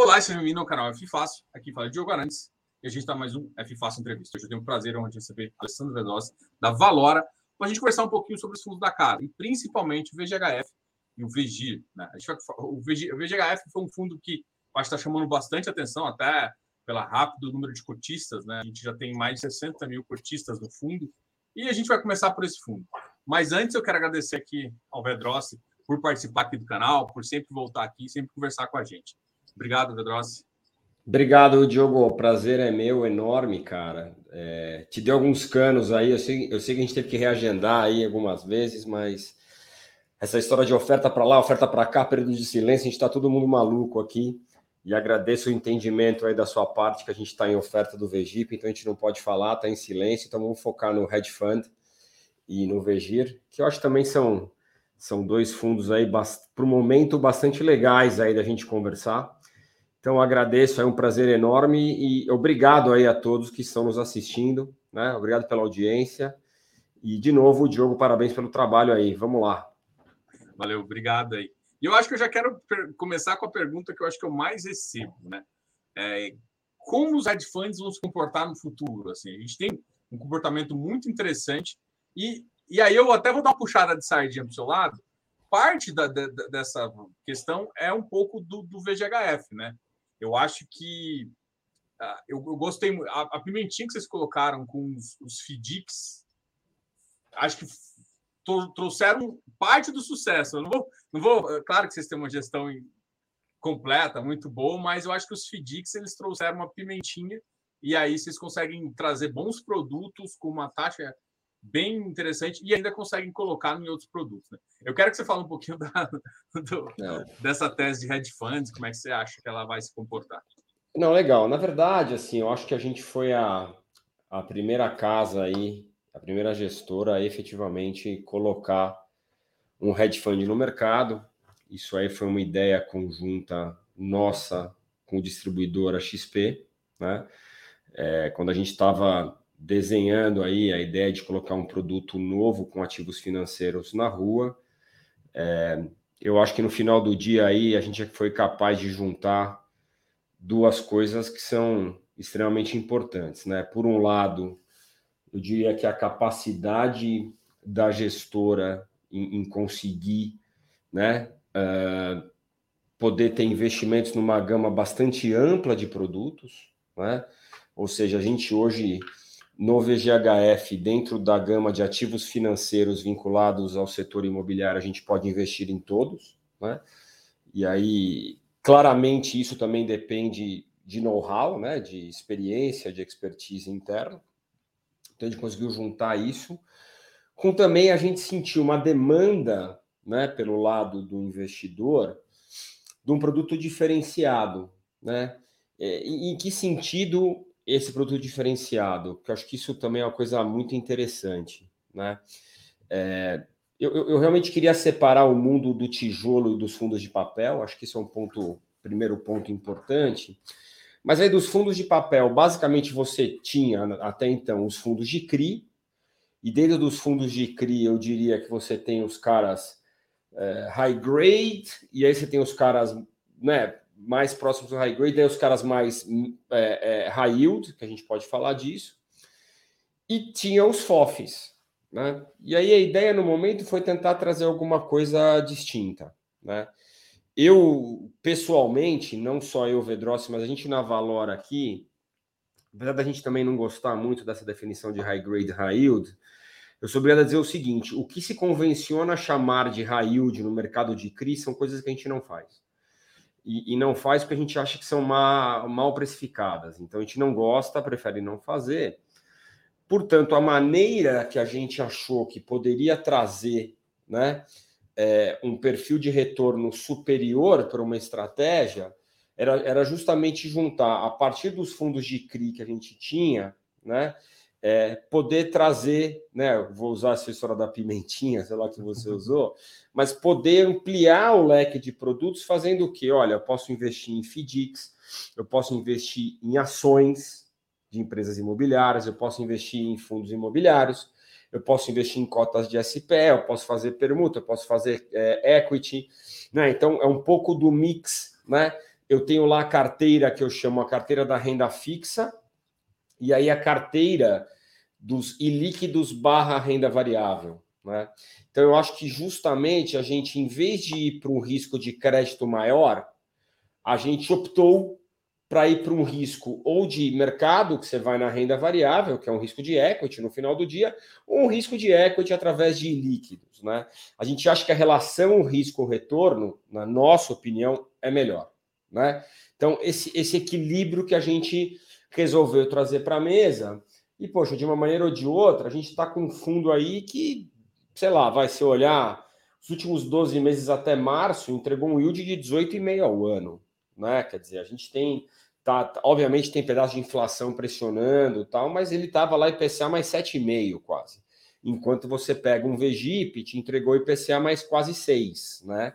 Olá, seja bem-vindo ao canal F Fácil. Aqui fala Diogo Arantes e a gente está mais um F Fácil Entrevista. Hoje eu tenho o prazer de receber Alessandro Vedossi, da Valora, para a gente conversar um pouquinho sobre os fundos da casa, e principalmente o VGHF e o VG. Né? O, VG, o VGHF foi um fundo que está chamando bastante atenção, até pela rápido número de cotistas. Né? A gente já tem mais de 60 mil cotistas no fundo, e a gente vai começar por esse fundo. Mas antes eu quero agradecer aqui ao Vedrossi por participar aqui do canal, por sempre voltar aqui e sempre conversar com a gente. Obrigado, Vedrossi. Obrigado, Diogo. O prazer é meu, enorme, cara. É, te deu alguns canos aí. Eu sei, eu sei que a gente teve que reagendar aí algumas vezes, mas essa história de oferta para lá, oferta para cá, período de silêncio, a gente está todo mundo maluco aqui. E agradeço o entendimento aí da sua parte que a gente está em oferta do Vegip, então a gente não pode falar, está em silêncio, então vamos focar no Hedge Fund e no Vegir, que eu acho que também são, são dois fundos aí para o momento bastante legais aí da gente conversar. Então agradeço, é um prazer enorme e obrigado aí a todos que estão nos assistindo, né? Obrigado pela audiência. E de novo, Diogo, parabéns pelo trabalho aí. Vamos lá. Valeu, obrigado aí. E eu acho que eu já quero começar com a pergunta que eu acho que eu mais recebo, né? É, como os hedge funds vão se comportar no futuro? Assim, a gente tem um comportamento muito interessante e, e aí eu até vou dar uma puxada de sardinha para o seu lado. Parte da, dessa questão é um pouco do, do VGHF, né? Eu acho que uh, eu, eu, gostei a, a, pimentinha que vocês colocaram com os, os acho que trouxeram parte do sucesso. Eu não vou, não vou, é claro que vocês têm uma gestão completa, muito boa, mas eu acho que os FDICs eles trouxeram uma pimentinha e aí vocês conseguem trazer bons produtos com uma taxa bem interessante e ainda conseguem colocar em outros produtos. Né? Eu quero que você fale um pouquinho da, do, dessa tese de hedge funds, como é que você acha que ela vai se comportar? Não, legal. Na verdade, assim, eu acho que a gente foi a, a primeira casa aí, a primeira gestora a efetivamente colocar um hedge fund no mercado. Isso aí foi uma ideia conjunta nossa com o distribuidora XP, né? É, quando a gente estava desenhando aí a ideia de colocar um produto novo com ativos financeiros na rua. É, eu acho que no final do dia aí a gente foi capaz de juntar duas coisas que são extremamente importantes, né? Por um lado, eu diria que a capacidade da gestora em, em conseguir, né, uh, poder ter investimentos numa gama bastante ampla de produtos, né? Ou seja, a gente hoje no VGHF, dentro da gama de ativos financeiros vinculados ao setor imobiliário, a gente pode investir em todos, né? E aí, claramente, isso também depende de know-how, né? De experiência, de expertise interna. Então, a gente conseguiu juntar isso. Com também a gente sentiu uma demanda, né, pelo lado do investidor, de um produto diferenciado, né? É, em que sentido esse produto diferenciado, que eu acho que isso também é uma coisa muito interessante, né? É, eu, eu, realmente queria separar o mundo do tijolo e dos fundos de papel, acho que isso é um ponto, primeiro ponto importante. Mas aí dos fundos de papel, basicamente você tinha até então os fundos de CRI, e dentro dos fundos de CRI eu diria que você tem os caras é, high grade, e aí você tem os caras né, mais próximos do high grade, aí os caras mais é, é, high yield, que a gente pode falar disso, e tinha os FOFs. Né? E aí a ideia no momento foi tentar trazer alguma coisa distinta. Né? Eu, pessoalmente, não só eu, Vedrossi, mas a gente na Valor aqui, apesar da gente também não gostar muito dessa definição de high grade, high yield, eu sou obrigado a dizer o seguinte: o que se convenciona chamar de high yield no mercado de CRI são coisas que a gente não faz e, e, não faz porque a gente acha que são mal, mal precificadas. Então a gente não gosta, prefere não fazer. Portanto, a maneira que a gente achou que poderia trazer né, é, um perfil de retorno superior para uma estratégia era, era justamente juntar, a partir dos fundos de CRI que a gente tinha, né, é, poder trazer, né? Vou usar essa história da pimentinha, sei lá que você usou, mas poder ampliar o leque de produtos, fazendo o que? Olha, eu posso investir em FDICs, eu posso investir em ações de empresas imobiliárias, eu posso investir em fundos imobiliários, eu posso investir em cotas de SPE, eu posso fazer permuta, eu posso fazer é, equity, né? Então é um pouco do mix, né? eu tenho lá a carteira que eu chamo a carteira da renda fixa, e aí a carteira dos ilíquidos barra renda variável. Né? Então, eu acho que justamente a gente, em vez de ir para um risco de crédito maior, a gente optou para ir para um risco ou de mercado, que você vai na renda variável, que é um risco de equity no final do dia, ou um risco de equity através de líquidos. Né? A gente acha que a relação risco-retorno, na nossa opinião, é melhor. Né? Então, esse, esse equilíbrio que a gente resolveu trazer para a mesa, e, poxa, de uma maneira ou de outra, a gente está com um fundo aí que, sei lá, vai se olhar, os últimos 12 meses até março, entregou um yield de 18,5 ao ano né? Quer dizer, a gente tem, tá, obviamente tem pedaço de inflação pressionando tal, mas ele estava lá IPCA mais 7,5 quase. Enquanto você pega um VGIP, te entregou IPCA mais quase 6, né?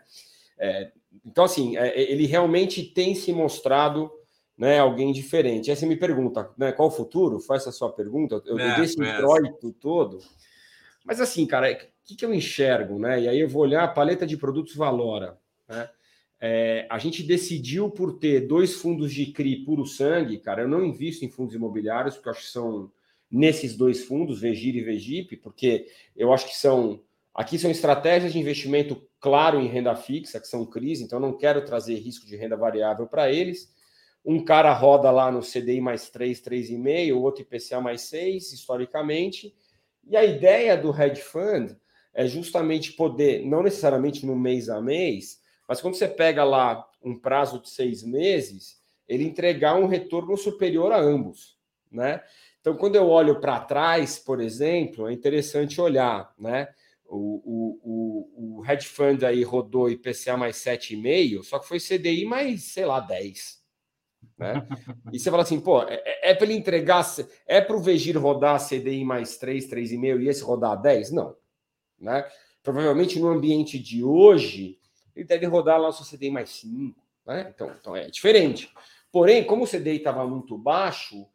É, então, assim, é, ele realmente tem se mostrado né, alguém diferente. Aí você me pergunta, né, qual o futuro? Faz essa sua pergunta. Eu, é, dei esse introito todo. Mas assim, cara, o que, que eu enxergo, né? E aí eu vou olhar a paleta de produtos Valora, né? É, a gente decidiu por ter dois fundos de CRI puro sangue, cara. Eu não invisto em fundos imobiliários, porque eu acho que são nesses dois fundos, Vegir e Vegip, porque eu acho que são. Aqui são estratégias de investimento claro em renda fixa, que são CRIs, então eu não quero trazer risco de renda variável para eles. Um cara roda lá no CDI mais 3, 3,5, o outro IPCA mais 6, historicamente. E a ideia do hedge fund é justamente poder, não necessariamente no mês a mês, mas quando você pega lá um prazo de seis meses, ele entregar um retorno superior a ambos, né? Então, quando eu olho para trás, por exemplo, é interessante olhar, né? O, o, o, o hedge fund aí rodou IPCA mais 7,5, só que foi CDI mais, sei lá, 10. Né? E você fala assim, pô, é, é, é para ele entregar, é para o Vegir rodar CDI mais 3, 3,5 e esse rodar 10? Não. Né? Provavelmente no ambiente de hoje, ele deve rodar lá o seu CDI mais 5. Né? Então, então é diferente. Porém, como o CDI estava muito baixo,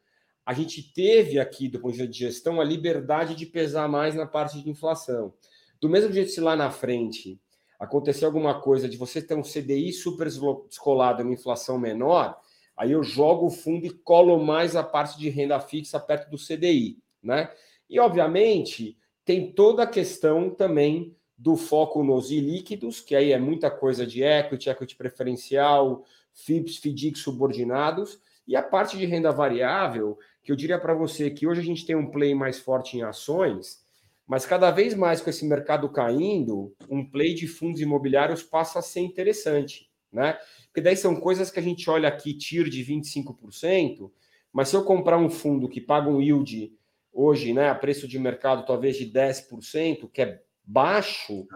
a gente teve aqui, do ponto de vista de gestão, a liberdade de pesar mais na parte de inflação. Do mesmo jeito, se lá na frente acontecer alguma coisa de você ter um CDI super descolado uma inflação menor, aí eu jogo o fundo e colo mais a parte de renda fixa perto do CDI, né? E obviamente tem toda a questão também do foco nos ilíquidos, que aí é muita coisa de equity, equity preferencial, FIPS, FDIC subordinados, e a parte de renda variável, que eu diria para você que hoje a gente tem um play mais forte em ações, mas cada vez mais com esse mercado caindo, um play de fundos imobiliários passa a ser interessante, né? Porque daí são coisas que a gente olha aqui, TIR de 25%, mas se eu comprar um fundo que paga um yield hoje, né, a preço de mercado talvez de 10%, que é baixo,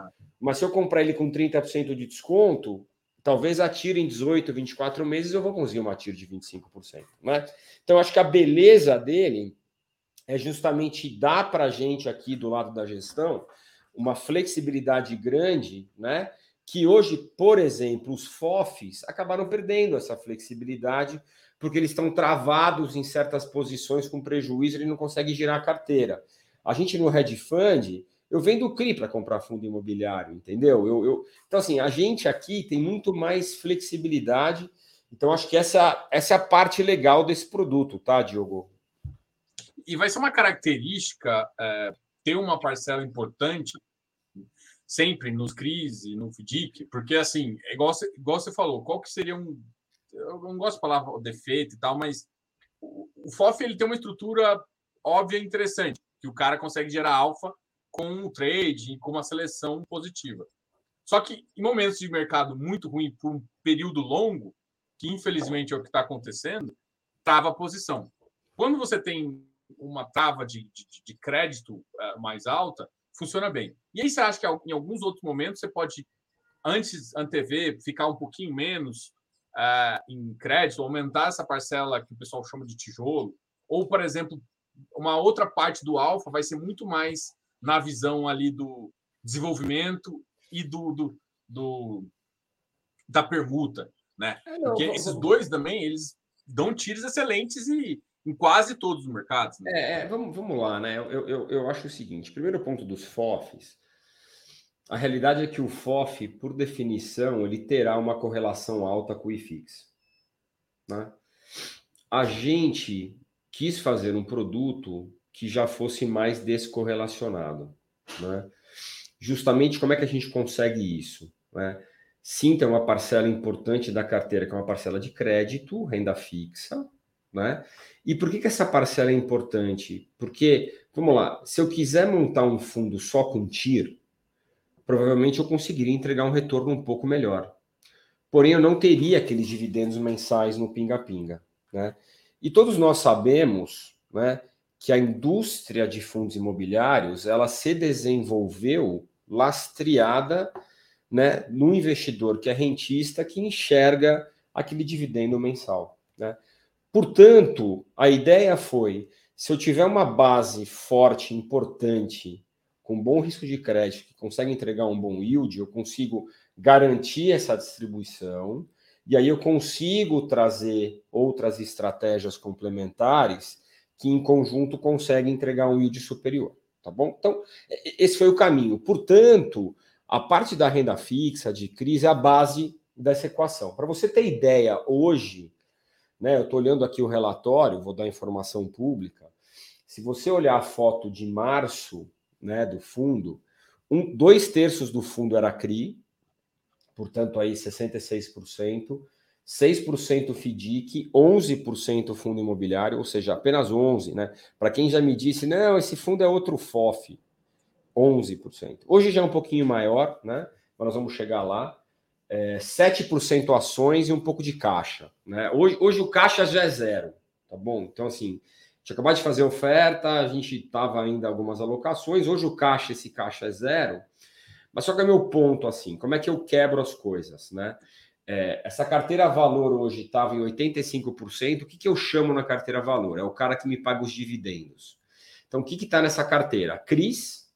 mas se eu comprar ele com 30% de desconto, talvez atire em 18, 24 meses eu vou conseguir uma tiro de 25%. Né? Então, acho que a beleza dele é justamente dar para a gente aqui do lado da gestão uma flexibilidade grande, né? Que hoje, por exemplo, os FOFs acabaram perdendo essa flexibilidade porque eles estão travados em certas posições com prejuízo, ele não consegue girar a carteira. A gente no hedge fund, eu vendo CRI para comprar fundo imobiliário, entendeu? Eu, eu, Então, assim, a gente aqui tem muito mais flexibilidade. Então, acho que essa, essa é a parte legal desse produto, tá, Diogo? E vai ser uma característica é, ter uma parcela importante sempre nos CRIs e no FDIC, porque, assim, é igual igual você falou, qual que seria um... Eu não gosto de falar defeito e tal, mas o, o FOF ele tem uma estrutura óbvia e interessante, que o cara consegue gerar alfa com um trade, com uma seleção positiva. Só que em momentos de mercado muito ruim por um período longo, que infelizmente é o que está acontecendo, trava a posição. Quando você tem uma trava de, de, de crédito uh, mais alta, funciona bem. E aí você acha que em alguns outros momentos você pode, antes antever, ficar um pouquinho menos uh, em crédito, aumentar essa parcela que o pessoal chama de tijolo, ou, por exemplo, uma outra parte do alfa vai ser muito mais na visão ali do desenvolvimento e do, do, do da permuta, né? É, Porque esses dois também eles dão tiros excelentes e em quase todos os mercados. Né? É, é, vamos, vamos lá, né? Eu, eu, eu acho o seguinte: primeiro ponto dos FOFs, a realidade é que o FOF, por definição, ele terá uma correlação alta com o IFIX. né? a gente quis fazer um produto que já fosse mais descorrelacionado. Né? Justamente como é que a gente consegue isso? Né? Sim, tem uma parcela importante da carteira, que é uma parcela de crédito, renda fixa. Né? E por que, que essa parcela é importante? Porque, vamos lá, se eu quiser montar um fundo só com TIR, provavelmente eu conseguiria entregar um retorno um pouco melhor. Porém, eu não teria aqueles dividendos mensais no pinga-pinga. Né? E todos nós sabemos né, que a indústria de fundos imobiliários ela se desenvolveu lastreada né, no investidor que é rentista que enxerga aquele dividendo mensal. Né? Portanto, a ideia foi: se eu tiver uma base forte, importante, com bom risco de crédito, que consegue entregar um bom yield, eu consigo garantir essa distribuição, e aí eu consigo trazer outras estratégias complementares que, em conjunto, conseguem entregar um yield superior. Tá bom? Então, esse foi o caminho. Portanto, a parte da renda fixa, de crise, é a base dessa equação. Para você ter ideia, hoje, né, eu estou olhando aqui o relatório, vou dar informação pública. Se você olhar a foto de março né, do fundo, um, dois terços do fundo era CRI, portanto, aí 66%, 6% FDIC, 11% fundo imobiliário, ou seja, apenas 11%, né? Para quem já me disse, não, esse fundo é outro FOF, 11%. Hoje já é um pouquinho maior, né? Mas nós vamos chegar lá. É, 7% ações e um pouco de caixa. Né? Hoje, hoje o caixa já é zero, tá bom? Então, assim, tinha acabado de fazer oferta, a gente estava ainda algumas alocações, hoje o caixa, esse caixa é zero. Mas só que é meu ponto, assim, como é que eu quebro as coisas, né? É, essa carteira valor hoje estava em 85%. O que, que eu chamo na carteira valor? É o cara que me paga os dividendos. Então, o que está nessa carteira? CRIs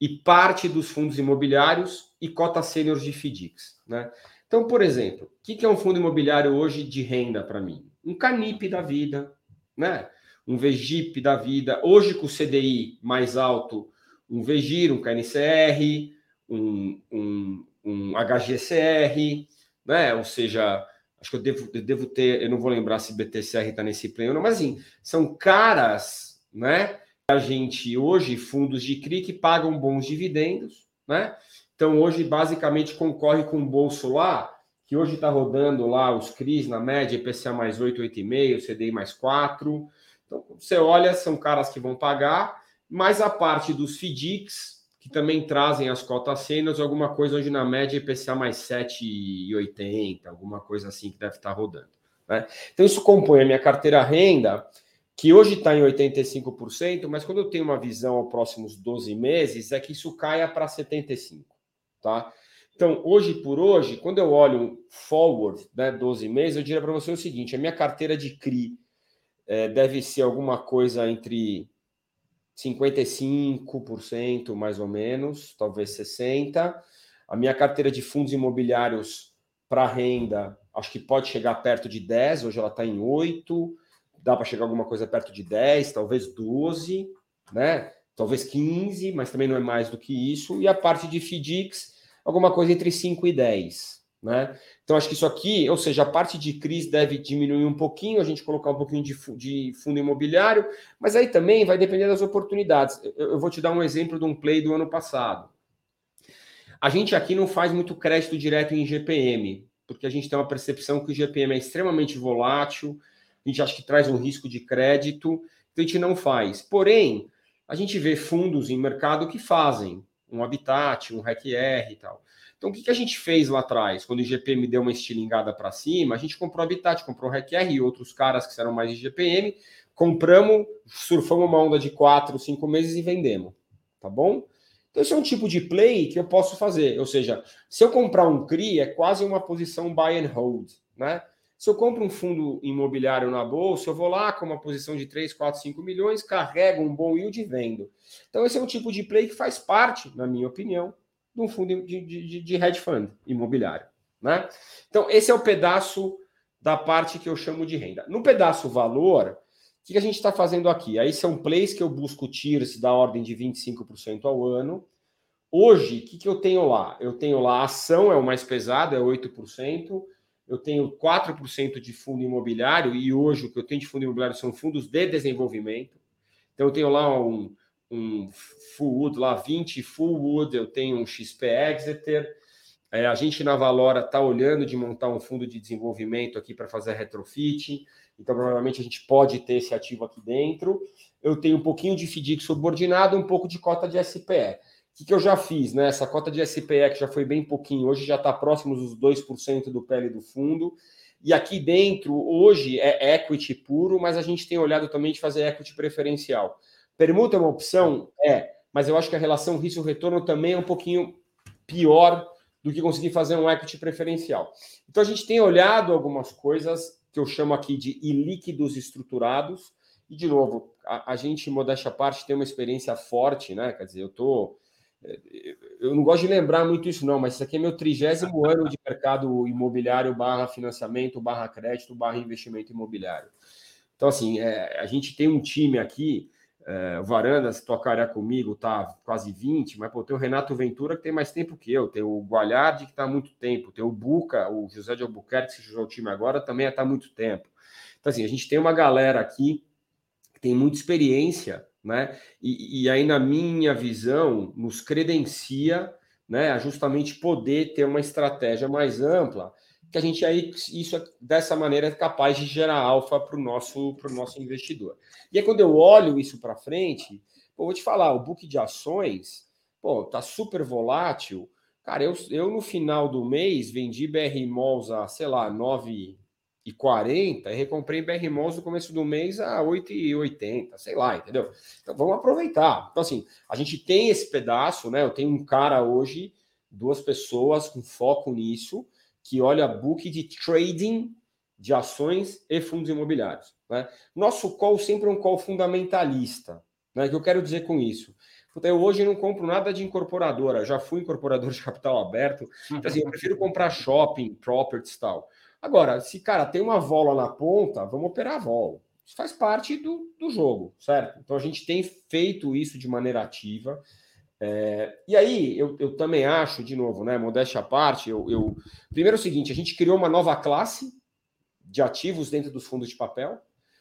e parte dos fundos imobiliários e cota sênior de FDICs. Né? Então, por exemplo, o que, é um fundo imobiliário hoje de renda para mim? Um Canip da vida, né? um VGIP da vida. Hoje, com o CDI mais alto, um VGIR, um KNCR, um, um, um HGCR né? Ou seja, acho que eu devo, eu devo ter, eu não vou lembrar se BTCR está nesse plano, ou não, mas assim, são caras, né? A gente hoje, fundos de CRI que pagam bons dividendos, né? Então, hoje, basicamente, concorre com o bolso lá, que hoje está rodando lá os CRIs na média, IPCA mais 8, 8,5, CDI mais 4. Então, você olha, são caras que vão pagar, mas a parte dos FDICs, que também trazem as cotas sêniores, alguma coisa hoje na média IPCA mais 7,80, alguma coisa assim que deve estar rodando. Né? Então, isso compõe a minha carteira renda, que hoje está em 85%, mas quando eu tenho uma visão aos próximos 12 meses, é que isso caia para 75%. Tá? Então, hoje por hoje, quando eu olho forward, né, 12 meses, eu diria para você o seguinte: a minha carteira de CRI é, deve ser alguma coisa entre 55% mais ou menos, talvez 60%. A minha carteira de fundos imobiliários para renda, acho que pode chegar perto de 10, hoje ela está em 8, dá para chegar alguma coisa perto de 10, talvez 12, né? Talvez 15, mas também não é mais do que isso. E a parte de FDICs, alguma coisa entre 5 e 10. Né? Então, acho que isso aqui, ou seja, a parte de crise deve diminuir um pouquinho, a gente colocar um pouquinho de, de fundo imobiliário, mas aí também vai depender das oportunidades. Eu, eu, vou te dar um exemplo de um play do ano passado. A gente aqui não faz muito crédito direto em GPM, porque a gente tem uma percepção que o GPM é extremamente volátil, a gente acha que traz um risco de crédito, então a gente não faz. Porém, a gente vê fundos em mercado que fazem um Habitat, um RECR e tal. Então, o que, que a gente fez lá atrás? Quando o IGPM deu uma estilingada para cima, a gente comprou Habitat, comprou RECR e outros caras que eram mais IGPM, compramos, surfamos uma onda de quatro, cinco meses e vendemos. Tá bom? Então, esse é um tipo de play que eu posso fazer. Ou seja, se eu comprar um CRI, é quase uma posição buy and hold. Né? Se eu compro um fundo imobiliário na bolsa, eu vou lá com uma posição de 3, 4, 5 milhões, carrego um bom yield e vendo. Então, esse é um tipo de play que faz parte, na minha opinião, de um fundo de, de, de hedge fund imobiliário. Né? Então, esse é o pedaço da parte que eu chamo de renda. No pedaço valor, o que a gente está fazendo aqui? Aí são plays que eu busco tiers da ordem de 25% ao ano. Hoje, o que, que eu tenho lá? Eu tenho lá ação, é o mais pesado, é 8%. Eu tenho 4% de fundo imobiliário, e hoje o que eu tenho de fundo imobiliário são fundos de desenvolvimento. Então, eu tenho lá um, um Full Wood, lá 20 Full Wood, eu tenho um XP Exeter. É, a gente na Valora está olhando de montar um fundo de desenvolvimento aqui para fazer retrofit. Então, provavelmente a gente pode ter esse ativo aqui dentro. Eu tenho um pouquinho de FDIC subordinado, um pouco de cota de SPE. Que, que eu já fiz? Né? Essa cota de SPE, que já foi bem pouquinho, hoje já está próximo dos 2% do PL do fundo. E aqui dentro, hoje, é equity puro, mas a gente tem olhado também de fazer equity preferencial. Permuta é uma opção? É, mas eu acho que a relação risco-retorno também é um pouquinho pior do que conseguir fazer um equity preferencial. Então a gente tem olhado algumas coisas que eu chamo aqui de ilíquidos estruturados. E, de novo, a, a gente, modéstia à parte, tem uma experiência forte, né? Quer dizer, eu tô. Eu não gosto de lembrar muito isso, não, mas isso aqui é meu trigésimo ano de mercado imobiliário barra financiamento, barra crédito, barra investimento imobiliário. Então, assim, é, a gente tem um time aqui é, o Varandas tocaria comigo, tá quase 20, mas pô, tem o Renato Ventura que tem mais tempo que eu, tem o Gualhardi que está há muito tempo, tem o Buca, o José de Albuquerque, que jogou o time agora, também está há muito tempo. Então, assim, a gente tem uma galera aqui que tem muita experiência, né? E, e aí, na minha visão, nos credencia né, a justamente poder ter uma estratégia mais ampla que a gente aí, isso dessa maneira, é capaz de gerar alfa para o nosso, nosso investidor. E aí, quando eu olho isso para frente, pô, vou te falar, o book de ações, pô, tá super volátil. Cara, eu, eu no final do mês vendi BR Malls a, sei lá, 9,40 e recomprei BR Malls no começo do mês a 8,80, sei lá, entendeu? Então vamos aproveitar. Então, assim, a gente tem esse pedaço, né? Eu tenho um cara hoje, duas pessoas com foco nisso que olha book de trading de ações e fundos imobiliários. Né? Nosso call sempre é um call fundamentalista. Né? O que eu quero dizer com isso? Eu hoje não compro nada de incorporadora, já fui incorporador de capital aberto, então, assim, eu prefiro comprar shopping, properties e tal. Agora, se, cara, tem uma vola na ponta, vamos operar a vola. Isso faz parte do, do jogo, certo? Então a gente tem feito isso de maneira ativa. É, e aí, eu, eu, também acho, de novo, né, modéstia à parte, eu, eu, primeiro é o seguinte, a gente criou uma nova classe de ativos dentro dos fundos de papel,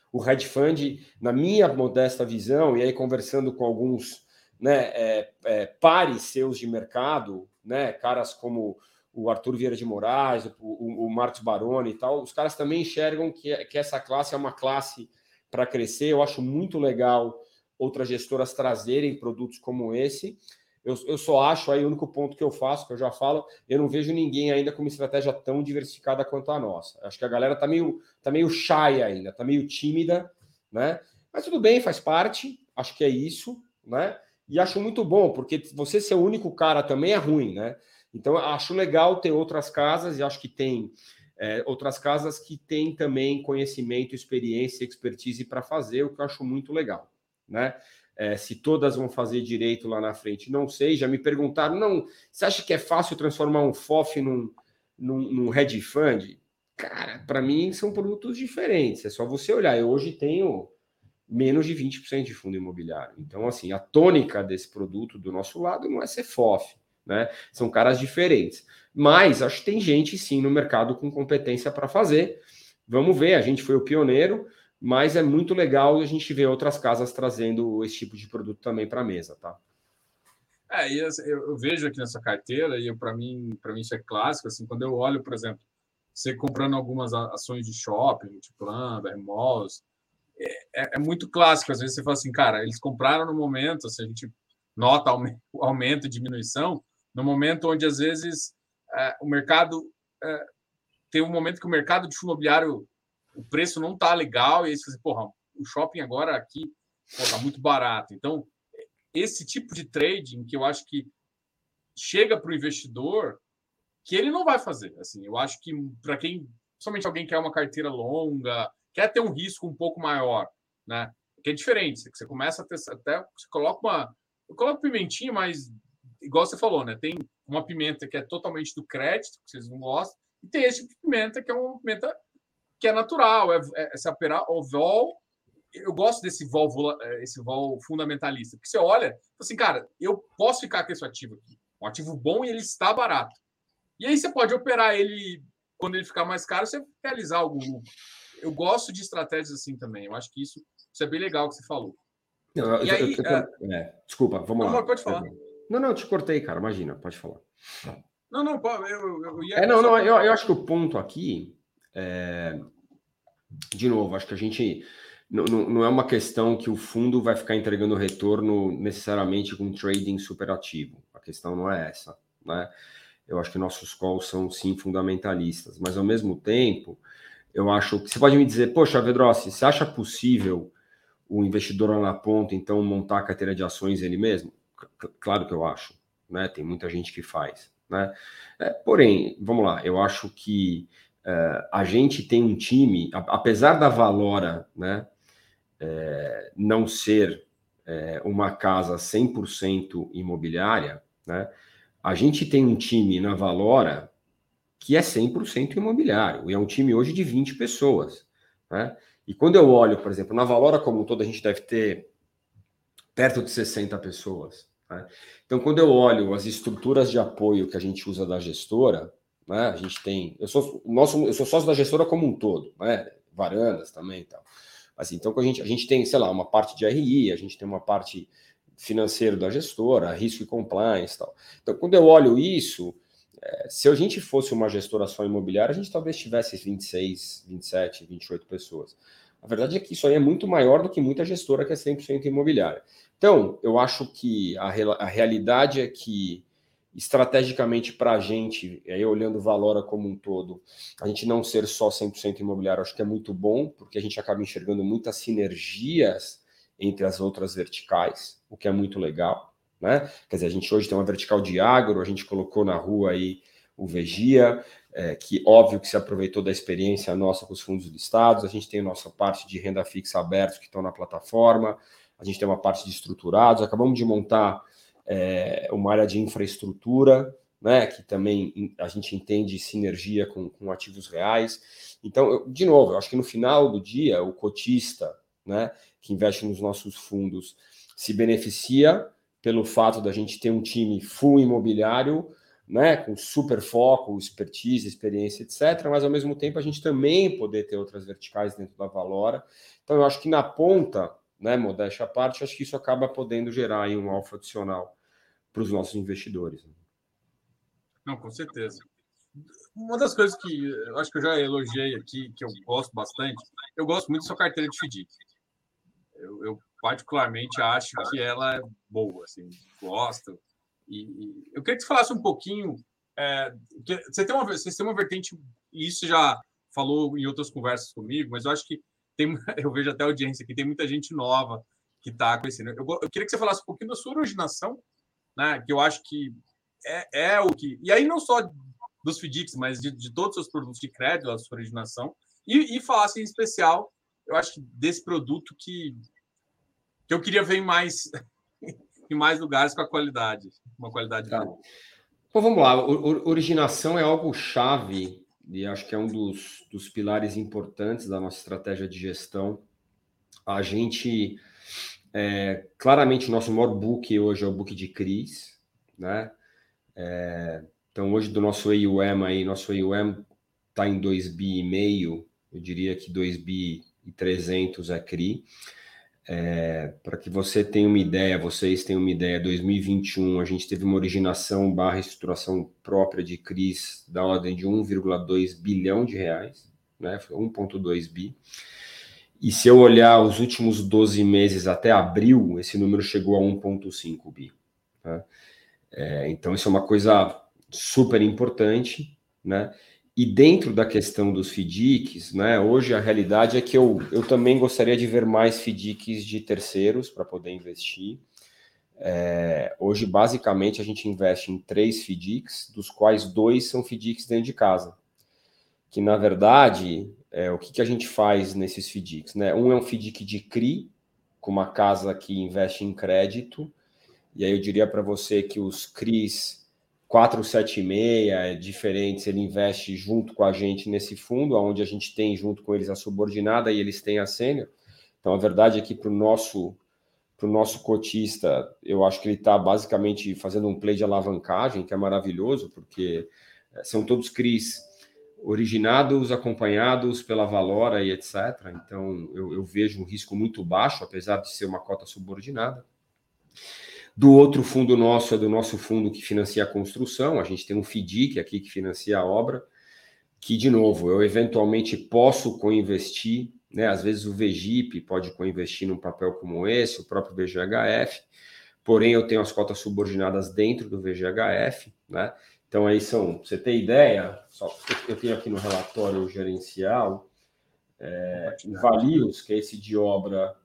o hedge fund, na minha modesta visão, e aí conversando com alguns né, é, é, pares seus de mercado, né, caras como o Arthur Vieira de Moraes, o, o, o Marcos Baroni e tal, os caras também enxergam que, que essa classe é uma classe para crescer, eu acho muito legal outras gestoras trazerem produtos como esse. Eu, eu só acho aí o único ponto que eu faço, que eu já falo, eu não vejo ninguém ainda com uma estratégia tão diversificada quanto a nossa. Acho que a galera tá meio, tá meio shy ainda, tá meio tímida, né? Mas tudo bem, faz parte, acho que é isso, né? E acho muito bom, porque você ser o único cara também é ruim, né? Então, acho legal ter outras casas, e acho que tem é, outras casas que têm também conhecimento, experiência, expertise para fazer, o que eu acho muito legal né? É, se todas vão fazer direito lá na frente, não sei. Já me perguntaram, não, você acha que é fácil transformar um FOF num, num, num hedge fund? Cara, para mim são produtos diferentes. É só você olhar. Eu hoje tenho menos de 20% de fundo imobiliário. Então, assim, a tônica desse produto do nosso lado não é ser FOF, né? São caras diferentes. Mas acho que tem gente sim no mercado com competência para fazer. Vamos ver, a gente foi o pioneiro mas é muito legal a gente ver outras casas trazendo esse tipo de produto também para a mesa, tá? É, e eu, vejo aqui nessa carteira, e para mim, para mim isso é clássico, assim, quando eu olho, por exemplo, você comprando algumas ações de shopping, Multiplan, malls, é, é, é, muito clássico, às vezes você fala assim, cara, eles compraram no momento, assim, a gente nota o aumento e diminuição, no momento onde, às vezes, é, o mercado é, tem um momento que o mercado de fundo imobiliário o preço não tá legal, e aí você fala assim, porra, o shopping agora aqui pô, tá muito barato. Então, esse tipo de trading que eu acho que chega para o investidor que ele não vai fazer. Assim, eu acho que para quem, somente alguém quer uma carteira longa, quer ter um risco um pouco maior, né? Que é diferente, que você começa a ter até você coloca uma, eu coloco pimentinha, mas igual você falou, né? Tem uma pimenta que é totalmente do crédito, que vocês não gostam, e tem esse tipo de pimenta que é uma pimenta que é natural, é, é, é se operar o vol. Eu gosto desse vol, é, esse vol fundamentalista, porque você olha, assim, cara, eu posso ficar com esse ativo aqui, um ativo bom e ele está barato. E aí você pode operar ele quando ele ficar mais caro, você realizar algum lucro. Eu gosto de estratégias assim também. Eu acho que isso, isso é bem legal que você falou. Não, e eu, aí, eu, eu, é... É, desculpa, vamos não, lá. Pode falar. Não, não, eu te cortei, cara. Imagina, pode falar. Não, não, eu, eu ia. É, não, não, eu, eu acho que o ponto aqui é. De novo, acho que a gente. Não, não é uma questão que o fundo vai ficar entregando retorno necessariamente com trading superativo. A questão não é essa. Né? Eu acho que nossos calls são sim fundamentalistas, mas ao mesmo tempo, eu acho que você pode me dizer, poxa, Vedrossi, você acha possível o investidor lá na ponta então montar a carteira de ações ele mesmo? Claro que eu acho, né? Tem muita gente que faz, né? É, porém, vamos lá, eu acho que é, a gente tem um time, apesar da Valora, né? É, não ser é, uma casa 100% imobiliária, né? A gente tem um time na Valora que é 100% imobiliário, e é um time hoje de 20 pessoas. Né? E quando eu olho, por exemplo, na Valora como um todo, a gente deve ter perto de 60 pessoas. Né? Então, quando eu olho as estruturas de apoio que a gente usa da gestora, né? a gente tem. Eu sou, nosso, eu sou sócio da gestora como um todo, né? varandas também e tal. Assim, então, a gente, a gente tem, sei lá, uma parte de RI, a gente tem uma parte financeiro da gestora, risco e compliance tal. Então, quando eu olho isso, é, se a gente fosse uma gestora só imobiliária, a gente talvez tivesse 26, 27, 28 pessoas. A verdade é que isso aí é muito maior do que muita gestora que é 100% imobiliária. Então, eu acho que a, a realidade é que, estrategicamente para a gente, aí olhando o Valora como um todo, a gente não ser só 100% imobiliário, acho que é muito bom, porque a gente acaba enxergando muitas sinergias entre as outras verticais, o que é muito legal. Né? Quer dizer, a gente hoje tem uma vertical de agro, a gente colocou na rua aí o Vegia, é, que óbvio que se aproveitou da experiência nossa com os fundos listados, a gente tem nossa parte de renda fixa abertos que estão na plataforma, a gente tem uma parte de estruturados, acabamos de montar é, uma área de infraestrutura, né, que também a gente entende sinergia com, com ativos reais. Então, eu, de novo, eu acho que no final do dia, o cotista, né, que investe nos nossos fundos se beneficia pelo fato da gente ter um time full imobiliário, né, com super foco, expertise, experiência, etc. Mas ao mesmo tempo a gente também poder ter outras verticais dentro da Valora. Então eu acho que na ponta, né, modéstia à parte, acho que isso acaba podendo gerar um alfa adicional para os nossos investidores. Não, com certeza. Uma das coisas que eu acho que eu já elogiei aqui, que eu gosto bastante, eu gosto muito da sua carteira de FDIC. Eu, eu, particularmente acho que ela é boa, assim, gosto. E, e, eu queria que você falasse um pouquinho. É, você, tem uma, você tem uma vertente, e isso já falou em outras conversas comigo, mas eu acho que tem, eu vejo até audiência aqui, tem muita gente nova que está conhecendo. Eu, eu queria que você falasse um pouquinho da sua originação, né? Que eu acho que é, é o que. E aí, não só dos FDICs, mas de, de todos os seus produtos de crédito, a sua originação, e, e falasse em especial, eu acho que desse produto que que eu queria ver mais, em mais lugares com a qualidade, uma qualidade tá. boa. Então vamos lá, originação é algo chave e acho que é um dos, dos pilares importantes da nossa estratégia de gestão. A gente, é, claramente, o nosso maior book hoje é o book de CRIs, né? É, então, hoje, do nosso AUM aí, nosso AUM está em 2 bi e meio, eu diria que 2 bi e 300 é CRI. É, para que você tenha uma ideia, vocês tenham uma ideia, 2021 a gente teve uma originação barra estruturação própria de CRIs da ordem de 1,2 bilhão de reais, né? Foi 1,2 bi. E se eu olhar os últimos 12 meses até abril, esse número chegou a 1,5 bi. Tá? É, então, isso é uma coisa super importante, né? E dentro da questão dos FDICs, né, hoje a realidade é que eu, eu também gostaria de ver mais FDICs de terceiros para poder investir. É, hoje, basicamente, a gente investe em três FDICs, dos quais dois são FDICs dentro de casa. Que, na verdade, é, o que, que a gente faz nesses FDICs? Né? Um é um FDIC de CRI, com uma casa que investe em crédito, e aí eu diria para você que os CRIs 476 é diferentes, ele investe junto com a gente nesse fundo, onde a gente tem junto com eles a subordinada e eles têm a sênior. Então, a verdade é que para o nosso, pro nosso cotista, eu acho que ele está basicamente fazendo um play de alavancagem, que é maravilhoso, porque é, são todos CRIs originados, acompanhados pela Valora e etc. Então, eu, eu, vejo um risco muito baixo, apesar de ser uma cota subordinada. Do outro fundo nosso é do nosso fundo que financia a construção. A gente tem um FDIC aqui que financia a obra, que, de novo, eu eventualmente posso co-investir. Né? Às vezes o VGIP pode co-investir num papel como esse, o próprio VGHF. Porém, eu tenho as cotas subordinadas dentro do VGHF, né? Então, aí são, você ter ideia, só, eu tenho aqui no relatório gerencial, é, Valios, que é esse de obra,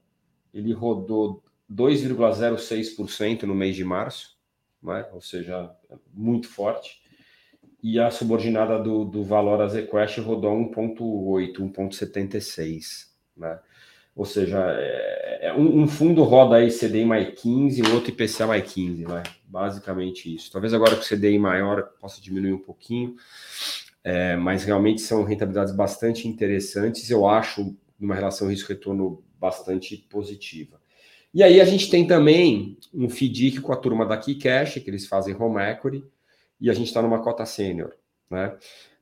ele rodou 2,06% no mês de março, né? ou seja, muito forte. E a subordinada do, do valor Azequest rodou 1,8, 1,76. Né? Ou seja, é, é um, um, fundo roda aí CDI mais 15, o outro IPCA mais 15, vai. Basicamente isso. Talvez agora com o CDI maior possa diminuir um pouquinho, é, mas realmente são rentabilidades bastante interessantes. Eu acho uma relação risco-retorno bastante positiva. E aí a gente tem também um FDIC com a turma da Keycash, que eles fazem home equity, e a gente está numa cota sênior, né?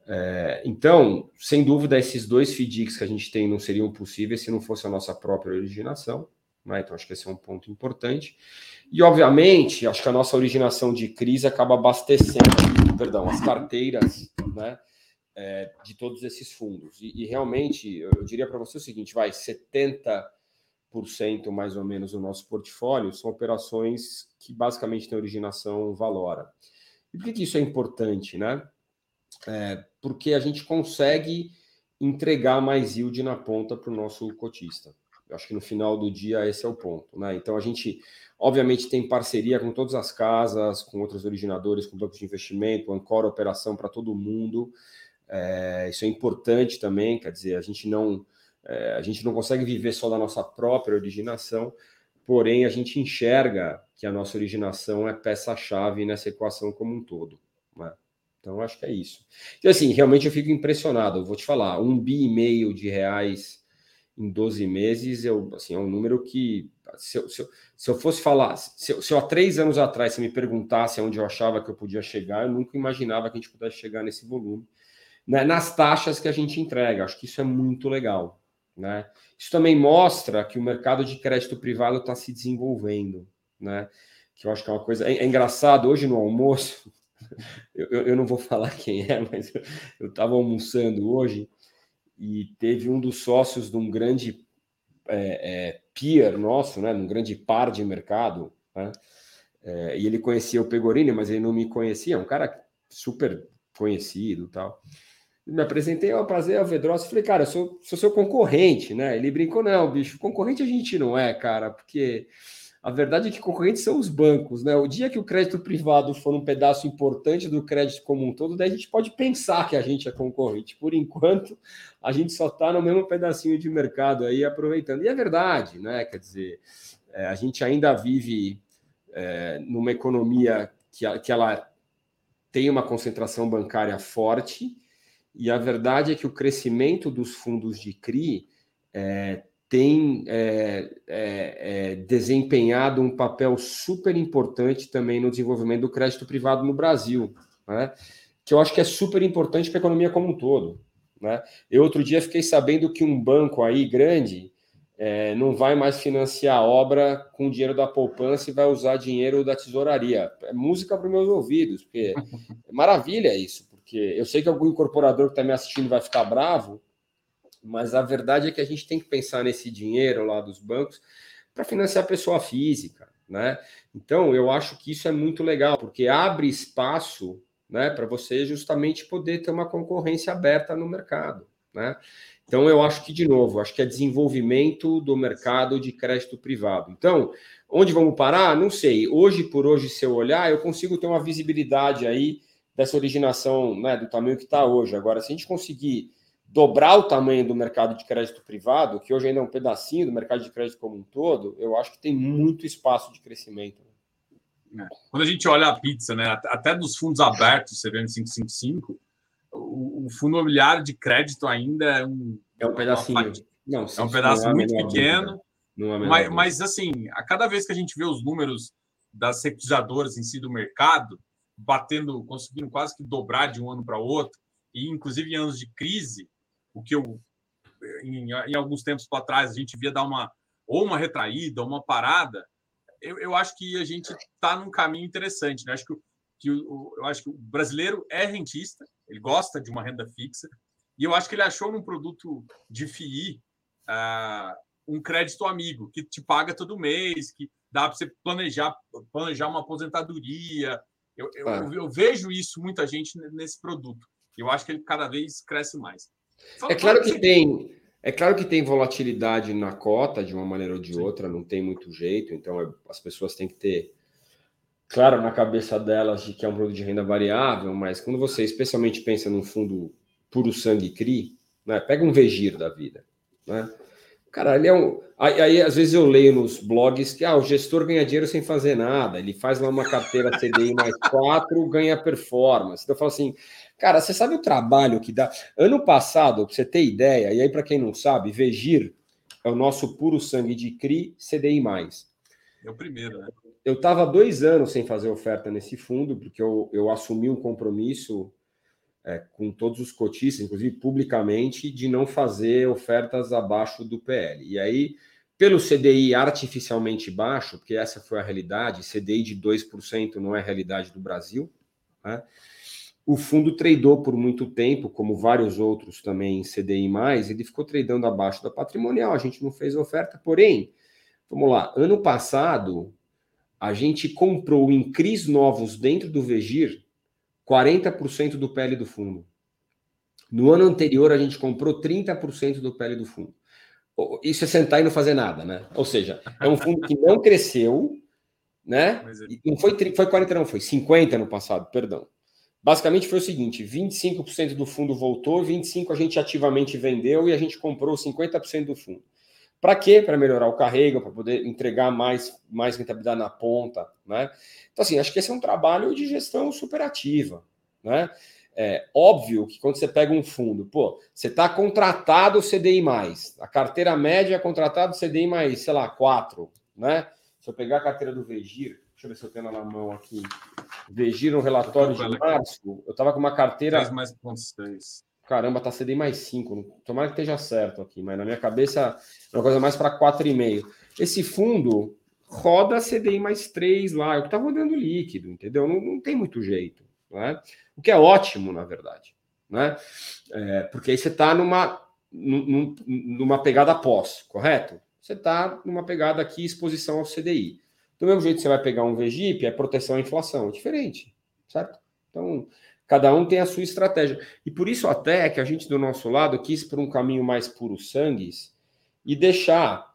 É, então, sem dúvida, esses dois FDICs que a gente tem não seriam possíveis se não fosse a nossa própria originação. Né? Então, acho que esse é um ponto importante. E, obviamente, acho que a nossa originação de crise acaba abastecendo, perdão, as carteiras né, é, de todos esses fundos. E, e realmente, eu, diria para você o seguinte: vai, 70% mais ou menos do nosso portfólio são operações que basicamente têm originação valora. E por que, que isso é importante, né? É, porque a gente consegue entregar mais yield na ponta para o nosso cotista. Eu acho que no final do dia esse é o ponto. Né? Então a gente, obviamente, tem parceria com todas as casas, com outros originadores, com bancos de investimento, ancora operação para todo mundo. É, isso é importante também, quer dizer, a gente não é, a gente não consegue viver só da nossa própria originação, porém a gente enxerga que a nossa originação é peça-chave nessa equação como um todo. Né? Então, acho que é isso. Então, assim, realmente eu fico impressionado. Eu vou te falar, um bi e meio de reais em 12 meses, eu, assim, é um número que, se eu, se eu, se eu fosse falar, se eu, se eu, há três anos atrás você me perguntasse onde eu achava que eu podia chegar, eu nunca imaginava que a gente pudesse chegar nesse volume. Né? Nas taxas que a gente entrega, acho que isso é muito legal. Né? Isso também mostra que o mercado de crédito privado está se desenvolvendo. Né? Que eu acho que é uma coisa. É, é engraçado, hoje no almoço, eu, eu, não vou falar quem é, mas eu estava almoçando hoje e teve um dos sócios de um grande é, é, peer nosso, né, um grande par de mercado, né, é, e ele conhecia o Pegorini, mas ele não me conhecia, é um cara super conhecido tal. Me apresentei, ao prazer, ao Vedros, falei, cara, eu sou, sou seu concorrente, né? Ele brincou, não, bicho, concorrente a gente não é, cara, porque a verdade é que concorrentes são os bancos, né? O dia que o crédito privado for um pedaço importante do crédito como um todo, daí a gente pode pensar que a gente é concorrente. Por enquanto, a gente só está no mesmo pedacinho de mercado aí aproveitando. E é verdade, né? Quer dizer, é, a gente ainda vive é, numa economia que, que ela tem uma concentração bancária forte, e a verdade é que o crescimento dos fundos de CRI é, tem é, é, é, desempenhado um papel super importante também no desenvolvimento do crédito privado no Brasil, né? que eu acho que é super importante para a economia como um todo. Né? Eu outro dia fiquei sabendo que um banco aí grande é, não vai mais financiar a obra com dinheiro da poupança e vai usar dinheiro da tesouraria. É música para os meus ouvidos, porque é maravilha isso, porque eu sei que algum incorporador que está me assistindo vai ficar bravo, mas a verdade é que a gente tem que pensar nesse dinheiro lá dos bancos para financiar a pessoa física, né? Então, eu acho que isso é muito legal, porque abre espaço, né, para você justamente poder ter uma concorrência aberta no mercado, né? Então, eu acho que, de novo, acho que é desenvolvimento do mercado de crédito privado. Então, onde vamos parar? Não sei. Hoje por hoje, se eu olhar, eu consigo ter uma visibilidade aí dessa originação, né, do tamanho que está hoje. Agora, se a gente conseguir dobrar o tamanho do mercado de crédito privado, que hoje ainda é um pedacinho do mercado de crédito como um todo, eu acho que tem muito espaço de crescimento. É. Quando a gente olha a pizza, né, até dos fundos abertos, você vê no 555, o, o fundo imobiliário de crédito ainda é um. É um pedacinho. Não, é um pedaço muito pequeno. Mas, mas, assim, a cada vez que a gente vê os números das securitizadoras em si do mercado, batendo, conseguindo quase que dobrar de um ano para outro, e inclusive em anos de crise, o que eu, em, em alguns tempos para trás, a gente via dar uma, ou uma retraída, ou uma parada, eu, eu acho que a gente está num caminho interessante. Né? Acho que, que eu acho que o brasileiro é rentista, ele gosta de uma renda fixa, e eu acho que ele achou num produto de FII uh, um crédito amigo, que te paga todo mês, que dá para você planejar, planejar uma aposentadoria. Eu, eu, é. eu, vejo isso muita gente nesse produto. Eu acho que ele cada vez cresce mais. Fala, é claro que tem. É claro que tem volatilidade na cota de uma maneira ou de Sim. outra, não tem muito jeito, então é, as pessoas têm que ter claro na cabeça delas de que é um produto de renda variável, mas quando você especialmente pensa num fundo puro sangue CRI, né, pega um Vegir da vida, né? Cara, ele é um. Aí, aí, às vezes eu leio nos blogs que ah, o gestor ganha dinheiro sem fazer nada, ele faz lá uma carteira CDI mais quatro, ganha performance. Então eu falo assim, cara, você sabe o trabalho que dá? Ano passado, para você ter ideia, e aí para quem não sabe, Vegir é o nosso puro sangue de CRI CDI. É o primeiro, né? Eu estava dois anos sem fazer oferta nesse fundo, porque eu, eu assumi um compromisso é, com todos os cotistas, inclusive publicamente, de não fazer ofertas abaixo do PL. E aí, pelo CDI artificialmente baixo, porque essa foi a realidade, CDI de 2% não é realidade do Brasil, né? o fundo tradou por muito tempo, como vários outros também em CDI, ele ficou tradando abaixo da patrimonial, a gente não fez oferta, porém, vamos lá, ano passado a gente comprou em CRIs novos dentro do Vegir 40% do PL do fundo. No ano anterior, a gente comprou 30% do PL do fundo. Isso é sentar e não fazer nada, né? Ou seja, é um fundo que não cresceu, né? Não foi, foi 40, não, foi 50 no passado, perdão. Basicamente foi o seguinte: 25% do fundo voltou, 25% a gente ativamente vendeu e a gente comprou 50% do fundo. Para quê? Para melhorar o carrego, para poder entregar mais, mais rentabilidade na ponta, né? Então, assim, acho que esse é um trabalho de gestão superativa, né? É óbvio que quando você pega um fundo, pô, você está contratado CDI, a carteira média é contratado CDI mais, sei lá, 4, né? Se eu pegar a carteira do Vegir, deixa eu ver se eu tenho ela na mão aqui. Vegir no relatório de março, eu estava com uma carteira. 10 mais ponto 6 caramba, tá CDI mais 5. Tomara que esteja certo aqui, mas na minha cabeça é uma coisa mais para 4,5. Esse fundo roda CDI mais 3 lá, é o que tá rodando líquido, entendeu? Não, não tem muito jeito, né? O que é ótimo, na verdade, né? É, porque aí você tá numa, numa pegada pós, correto? Você tá numa pegada aqui, exposição ao CDI. Do mesmo jeito que você vai pegar um VGIP, é proteção à inflação, é diferente, certo? Então, Cada um tem a sua estratégia. E por isso até que a gente, do nosso lado, quis por um caminho mais puro sangues e deixar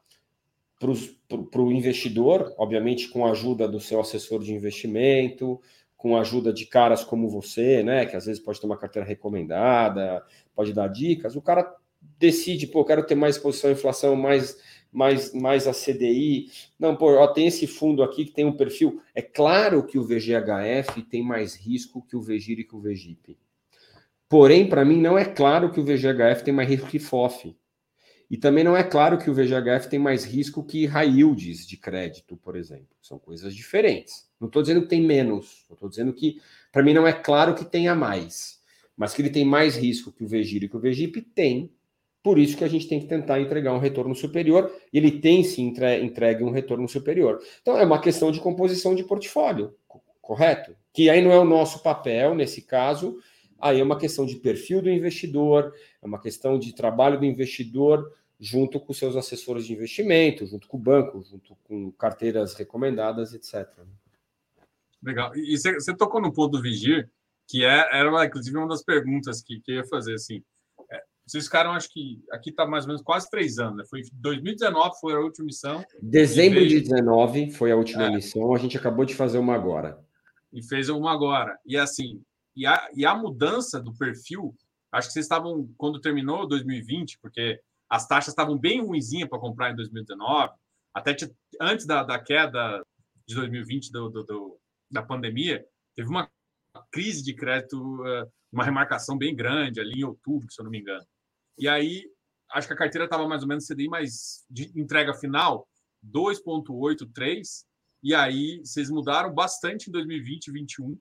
para o investidor, obviamente com a ajuda do seu assessor de investimento, com a ajuda de caras como você, né, que às vezes pode ter uma carteira recomendada, pode dar dicas, o cara decide, pô, quero ter mais exposição à inflação, mais mais, mais a CDI. Não, pô, ó, tem esse fundo aqui que tem um perfil. É claro que o VGHF tem mais risco que o VGIR e que o VGIP. Porém, para mim, não é claro que o VGHF tem mais risco que FOF. E também não é claro que o VGHF tem mais risco que high yields de crédito, por exemplo. São coisas diferentes. Não estou dizendo que tem menos. Estou dizendo que, para mim, não é claro que tenha mais. Mas que ele tem mais risco que o VGIR e que o VGIP tem, por isso que a gente tem que tentar entregar um retorno superior, e ele tem sim entregue um retorno superior. Então é uma questão de composição de portfólio, correto? Que aí não é o nosso papel nesse caso, aí é uma questão de perfil do investidor, é uma questão de trabalho do investidor junto com seus assessores de investimento, junto com o banco, junto com carteiras recomendadas, etc. Legal. E você, tocou no ponto do Vigir, que é, era inclusive uma das perguntas que, que eu ia fazer assim. Vocês ficaram, acho que aqui está mais ou menos quase três anos, né? Foi 2019 foi a última missão. Dezembro veio... de 19 foi a última é. missão. A gente acabou de fazer uma agora. E fez uma agora. E assim, e a, e a mudança do perfil, acho que vocês estavam, quando terminou 2020, porque as taxas estavam bem ruinzinhas para comprar em 2019, até antes da, da queda de 2020 do, do, do, da pandemia, teve uma crise de crédito uh, uma remarcação bem grande ali em outubro, se eu não me engano. E aí, acho que a carteira estava mais ou menos CDI, mas de entrega final 2,83. E aí, vocês mudaram bastante em 2020 e 2021.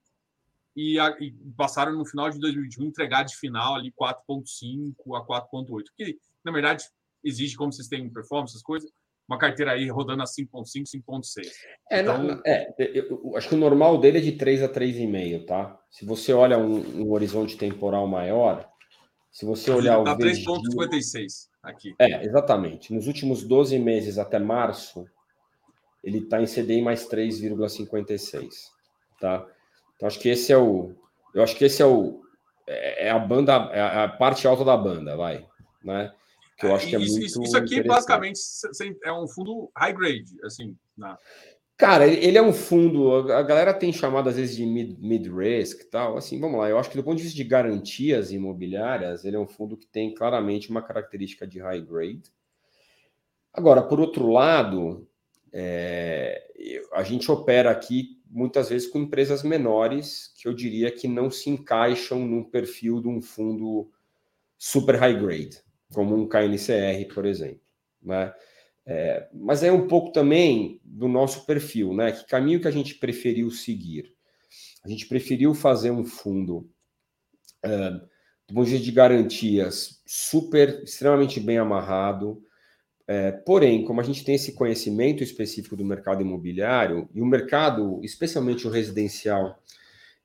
e, a, e, passaram no final de 2021 entregar de final ali 4.5 a 4.8, que na verdade exige como vocês têm performance, essas coisas, uma carteira aí rodando a 5.5, 5.6. É, então... é eu, eu, acho que o normal dele é de 3 a 3,5, tá? Se você olha um, um, horizonte temporal maior, se você olhar o 3.56 aqui. É, exatamente. Nos últimos 12 meses até março, ele está em CDI mais 3,56, tá? Então acho que esse é o, eu acho que esse é o, é, é a banda, é a parte alta da banda, vai, né? Que eu acho que é isso, muito isso aqui basicamente é um fundo high grade, assim, na... Cara, ele é um fundo, a galera tem chamado às vezes de mid, mid e tal. Assim, vamos lá, eu acho que do ponto de vista de garantias imobiliárias, ele é um fundo que tem claramente uma característica de high grade. Agora, por outro lado, é, a gente opera aqui muitas vezes com empresas menores que eu diria que não se encaixam no perfil de um fundo super high grade, como um KNCR, por exemplo. Né? É, mas é um pouco também do nosso perfil, né? Que caminho que a gente preferiu seguir? A gente preferiu fazer um fundo é, do ponto de vista de garantias super, extremamente bem amarrado, é, porém, como a gente tem esse conhecimento específico do mercado imobiliário, e o mercado, especialmente o residencial,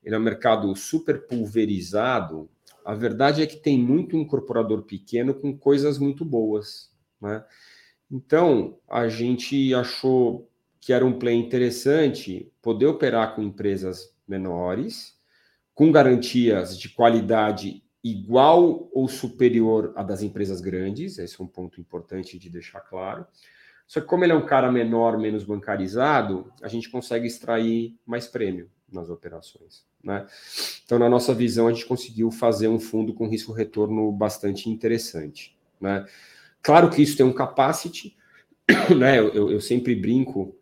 ele é um mercado super pulverizado, a verdade é que tem muito incorporador pequeno com coisas muito boas. Né? Então, a gente achou que era um play interessante poder operar com empresas menores, com garantias de qualidade igual ou superior à das empresas grandes, esse é um ponto importante de deixar claro. Só que como ele é um cara menor, menos bancarizado, a gente consegue extrair mais prêmio nas operações. Né? Então, na nossa visão, a gente conseguiu fazer um fundo com risco-retorno bastante interessante. Né? Claro que isso tem um capacity, né? eu, eu, eu sempre brinco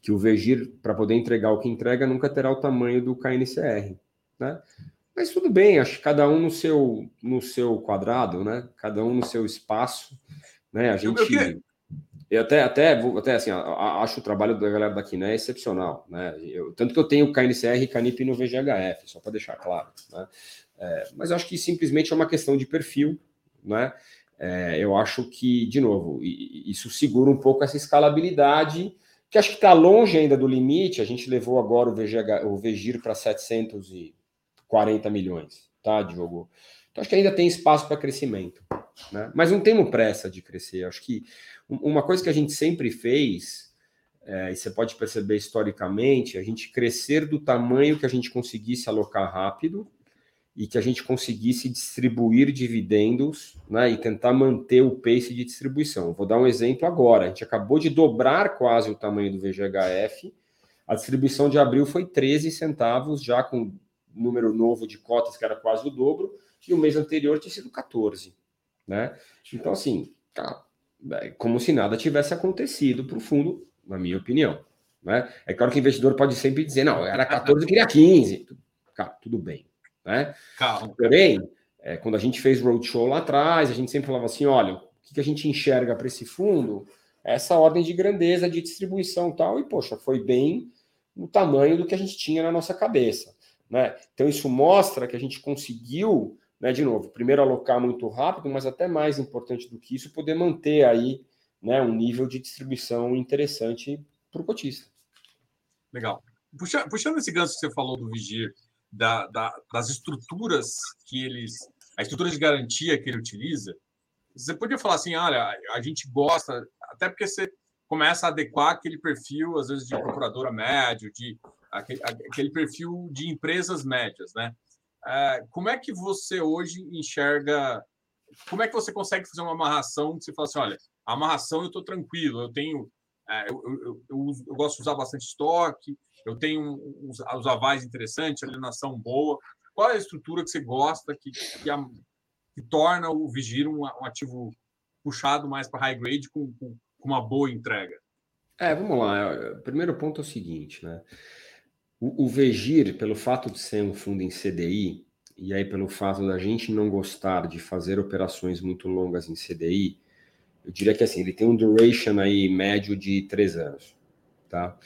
que o Vegir, para poder entregar o que entrega, nunca terá o tamanho do KNCR. Né? Mas tudo bem, acho que cada um no seu, no seu quadrado, né? Cada um no seu espaço, né? A gente. Eu, eu até, até, até assim, acho o trabalho da galera daqui né, excepcional, né? Eu, tanto que eu tenho KNCR e Canip no VGHF, só para deixar claro, né? É, mas acho que simplesmente é uma questão de perfil, né? É, eu acho que, de novo, isso segura um pouco essa escalabilidade, que acho que está longe ainda do limite. A gente levou agora o, VGH, o VGIR para 700 e 40 milhões, tá, Diogo? Então acho que ainda tem espaço para crescimento, né? Mas não temos pressa de crescer. Acho que uma coisa que a gente sempre fez, é, e você pode perceber historicamente, a gente crescer do tamanho que a gente conseguisse alocar rápido e que a gente conseguisse distribuir dividendos né, e tentar manter o pace de distribuição. Vou dar um exemplo agora. A gente acabou de dobrar quase o tamanho do VGHF. A distribuição de abril foi 13 centavos, já com número novo de cotas, que era quase o dobro, e o mês anterior tinha sido 14. Né? Então, assim, tá, é como se nada tivesse acontecido para o fundo, na minha opinião. Né? É claro que o investidor pode sempre dizer, não, era 14, eu queria 15. Cara, tudo bem. Né? Calma. Porém, é, quando a gente fez roadshow lá atrás, a gente sempre falava assim, olha, o que, que a gente enxerga para esse fundo? Essa ordem de grandeza, de distribuição tal, e, poxa, foi bem o tamanho do que a gente tinha na nossa cabeça. Né? Então, isso mostra que a gente conseguiu, né, de novo, primeiro alocar muito rápido, mas até mais importante do que isso, poder manter aí né, um nível de distribuição interessante para o cotista. Legal. Puxa, puxando esse gancho que você falou do Vigir, da, da, das estruturas que eles. A estrutura de garantia que ele utiliza, você podia falar assim: olha, a gente gosta, até porque você começa a adequar aquele perfil, às vezes, de incorporadora médio, de aquele, aquele perfil de empresas médias, né? É, como é que você hoje enxerga? Como é que você consegue fazer uma amarração que você fala assim, olha, a amarração eu estou tranquilo, eu tenho, é, eu, eu, eu, eu, gosto de usar bastante estoque, eu tenho os, os avais interessantes, alienação boa. Qual é a estrutura que você gosta que, que, a, que torna o Vigir um, um, ativo puxado mais para high grade com, com, com uma boa entrega? É, vamos lá. O primeiro ponto é o seguinte, né? O, o Vegir, pelo fato de ser um fundo em CDI, e aí pelo fato da gente não gostar de fazer operações muito longas em CDI, eu diria que assim, ele tem um duration aí médio de três anos, tá?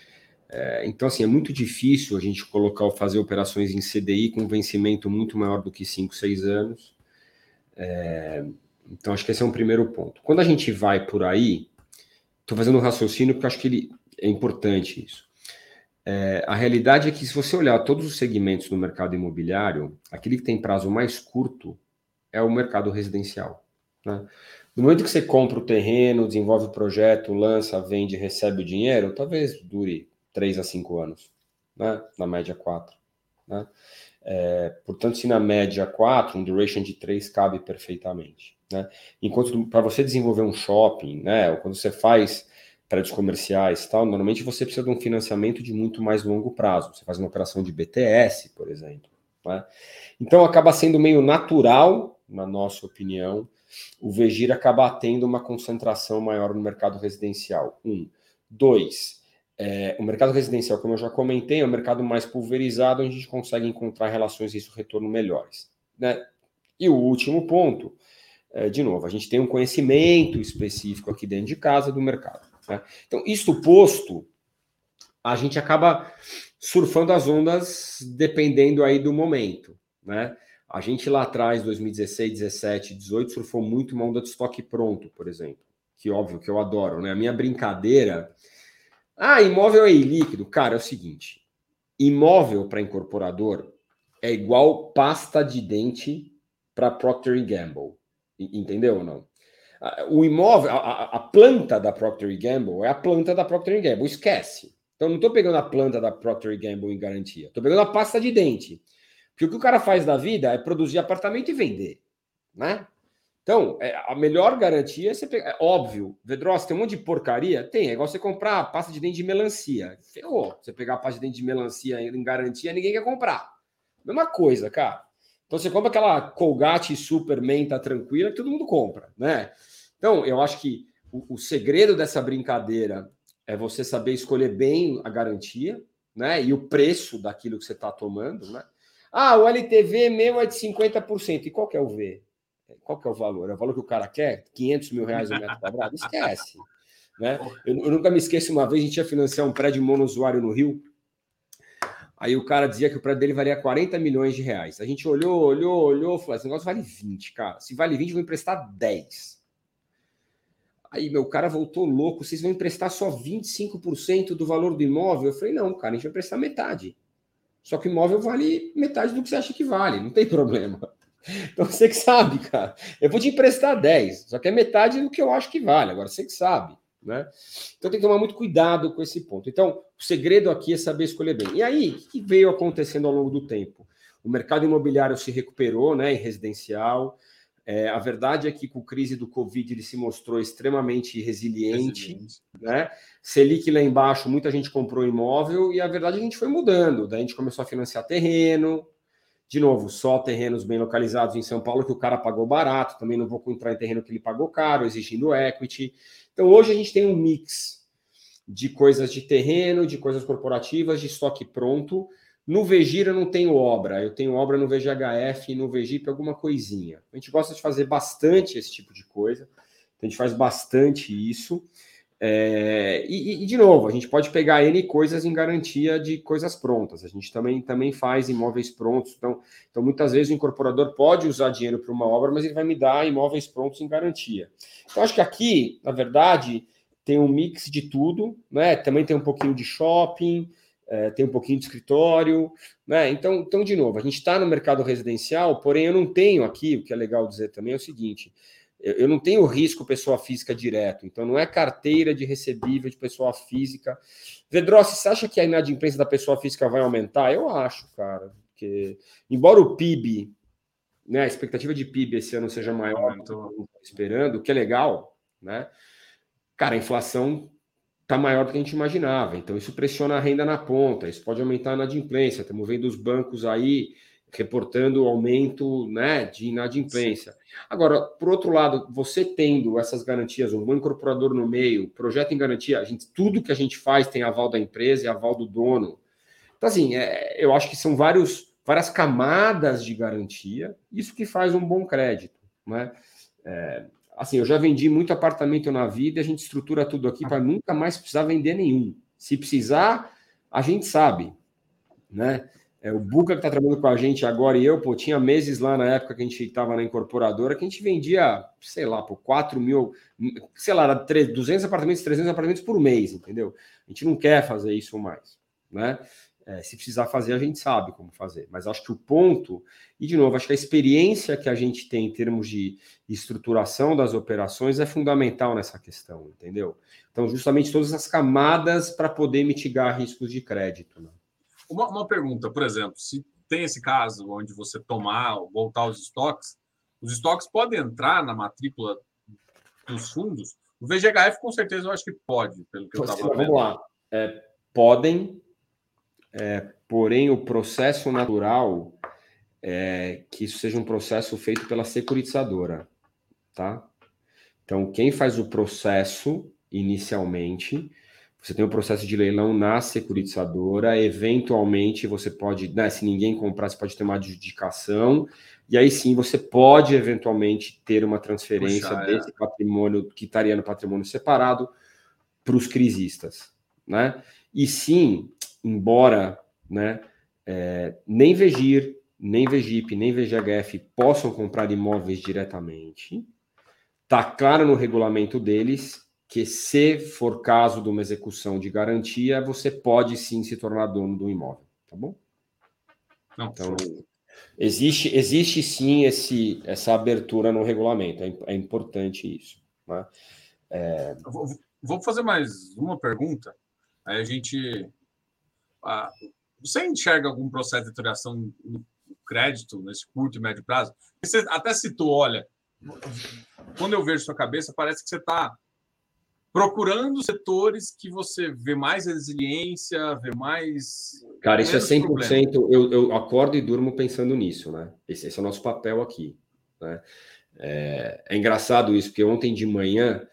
É, então, assim, é muito difícil a gente colocar, fazer operações em CDI com vencimento muito maior do que 5, 6 anos. É, então, acho que esse é um primeiro ponto. Quando a gente vai por aí, estou fazendo um raciocínio porque acho que ele, é importante isso. É, a realidade é que, se você olhar todos os segmentos do mercado imobiliário, aquele que tem prazo mais curto é o mercado residencial. Né? No momento que você compra o terreno, desenvolve o projeto, lança, vende, recebe o dinheiro, talvez dure 3 a 5 anos, né? na média 4. Né? É, portanto, se na média 4, um duration de 3 cabe perfeitamente. Né? Enquanto para você desenvolver um shopping, né, ou quando você faz prédios comerciais tal, normalmente você precisa de um financiamento de muito mais longo prazo. Você faz uma operação de BTS, por exemplo. Né? Então acaba sendo meio natural, na nossa opinião, o Vegir acabar tendo uma concentração maior no mercado residencial. Um. Dois, é, o mercado residencial, como eu já comentei, é um mercado mais pulverizado, onde a gente consegue encontrar relações risco-retorno melhores. Né? E o último ponto, é, de novo, a gente tem um conhecimento específico aqui dentro de casa do mercado. Né? Então, isto posto, a gente acaba surfando as ondas dependendo aí do momento. Né? A gente lá atrás, 2016, 17, 18, surfou muito uma onda de estoque pronto, por exemplo. Que óbvio que eu adoro, né? A minha brincadeira. Ah, imóvel é ilíquido. Cara, é o seguinte: imóvel para incorporador é igual pasta de dente para Procter Gamble. Entendeu ou não? O imóvel, a, a, planta da Procter Gamble é a planta da Procter Gamble. Esquece. Então, não estou pegando a planta da Procter Gamble em garantia. Estou pegando a pasta de dente. Porque o que o cara faz da vida é produzir apartamento e vender, né? Então, é, a melhor garantia é você pegar. É óbvio, Vedros, tem um monte de porcaria? Tem, é igual você comprar pasta de dente de melancia. Ferrou. Você pegar a pasta de dente de melancia em garantia, ninguém quer comprar. Mesma coisa, cara. Então você compra aquela Colgate Super Menta tranquila que todo mundo compra, né? Então, eu acho que o, o segredo dessa brincadeira é você saber escolher bem a garantia, né? E o preço daquilo que você está tomando, né? Ah, o LTV meu é de 50%. E qual que é o V? Qual que é o valor? É o valor que o cara quer? 500 mil reais o metro quadrado? Esquece. Né? Eu, eu, nunca me esqueço, uma vez a gente ia financiar um prédio monousuário no Rio. Aí o cara dizia que o prédio dele valia 40 milhões de reais. A gente olhou, olhou, olhou, falou: esse negócio vale 20, cara. Se vale 20, eu vou emprestar 10. Aí meu cara voltou louco: vocês vão emprestar só 25% do valor do imóvel? Eu falei: não, cara, a gente vai emprestar metade. Só que o imóvel vale metade do que você acha que vale, não tem problema. Então você que sabe, cara. Eu vou te emprestar 10, só que é metade do que eu acho que vale. Agora você que sabe, né? Então tem que tomar muito cuidado com esse ponto. Então, o segredo aqui é saber escolher bem. E aí, o que veio acontecendo ao longo do tempo? O mercado imobiliário se recuperou, né, em residencial. É, a verdade é que com a crise do Covid ele se mostrou extremamente resiliente, resiliente. né? Selic lá embaixo, muita gente comprou imóvel e a verdade é que a gente foi mudando. Daí a gente começou a financiar terreno, de novo, só terrenos bem localizados em São Paulo que o cara pagou barato, também não vou entrar em terreno que ele pagou caro, exigindo equity. Então hoje a gente tem um mix de coisas de terreno, de coisas corporativas, de estoque pronto, no Vegir eu não tenho obra, eu tenho obra no VGHF e no Vegip alguma coisinha. A gente gosta de fazer bastante esse tipo de coisa, a gente faz bastante isso. É, e, e, de novo, a gente pode pegar N coisas em garantia de coisas prontas. A gente também, também faz imóveis prontos. Então, então, muitas vezes o incorporador pode usar dinheiro para uma obra, mas ele vai me dar imóveis prontos em garantia. Então, acho que aqui, na verdade, tem um mix de tudo, né? Também tem um pouquinho de shopping, é, tem um pouquinho de escritório, né? Então, então de novo, a gente está no mercado residencial, porém eu não tenho aqui, o que é legal dizer também é o seguinte: eu, eu não tenho risco pessoa física direto, então não é carteira de recebível de pessoa física. Vedrossi, você acha que a inadimplência da pessoa física vai aumentar? Eu acho, cara, porque embora o PIB, né, a expectativa de PIB esse ano seja maior do que eu esperando, que é legal, né? Cara, a inflação está maior do que a gente imaginava. Então, isso pressiona a renda na ponta, isso pode aumentar a inadimplência. Estamos vendo os bancos aí reportando aumento né, de inadimplência. Agora, por outro lado, você tendo essas garantias, um bom incorporador no meio, projeto em garantia, a gente, tudo que a gente faz tem aval da empresa e aval do dono. Então, assim, é, eu acho que são vários, várias camadas de garantia, isso que faz um bom crédito. Né? É, assim, eu já vendi muito apartamento na vida, a gente estrutura tudo aqui para nunca mais precisar vender nenhum. Se precisar, a gente sabe, né? É, o Buca que está trabalhando com a gente agora e eu, pô, tinha meses lá na época que a gente estava na incorporadora que a gente vendia, sei lá, por 4 mil, sei lá, 200 apartamentos, 300 apartamentos por mês, entendeu? A gente não quer fazer isso mais, né? É, se precisar fazer, a gente sabe como fazer. Mas acho que o ponto, e de novo, acho que a experiência que a gente tem em termos de estruturação das operações é fundamental nessa questão, entendeu? Então, justamente todas as camadas para poder mitigar riscos de crédito. Né? Uma, uma, pergunta, por exemplo, se tem esse caso onde você tomar, voltar os estoques, os estoques podem entrar na matrícula dos fundos? O VGHF, com certeza, eu acho que pode, pelo que eu estava vendo. Vamos lá. É, podem, é, porém, o processo natural é que isso seja um processo feito pela securitizadora, tá? Então, quem faz o processo inicialmente você tem o processo de leilão na securitizadora, eventualmente você pode, né, se ninguém comprar, você pode ter uma adjudicação, e aí sim você pode eventualmente ter uma transferência Puxa, é. desse é. patrimônio que estaria no patrimônio separado para os crisistas, né? E sim, embora, né, é, nem Vegir, nem Vegip, nem VGHF possam comprar imóveis diretamente, tá claro no regulamento deles que se for caso de uma execução de garantia, você pode sim se tornar dono do imóvel, tá bom? Não, então, existe, existe sim esse, essa abertura no regulamento, é, é importante isso. Né? É... Vou, vou, fazer mais uma pergunta. Aí a gente. Ah, você enxerga algum processo de deterioração no crédito nesse curto e médio prazo? Você até citou, olha, quando eu vejo sua cabeça, parece que você está procurando setores que você vê mais resiliência, vê mais. Cara, isso é 100%. Eu, eu acordo e durmo pensando nisso, né? Esse, esse é o nosso papel aqui. Né? É, é, engraçado isso, porque ontem de manhã.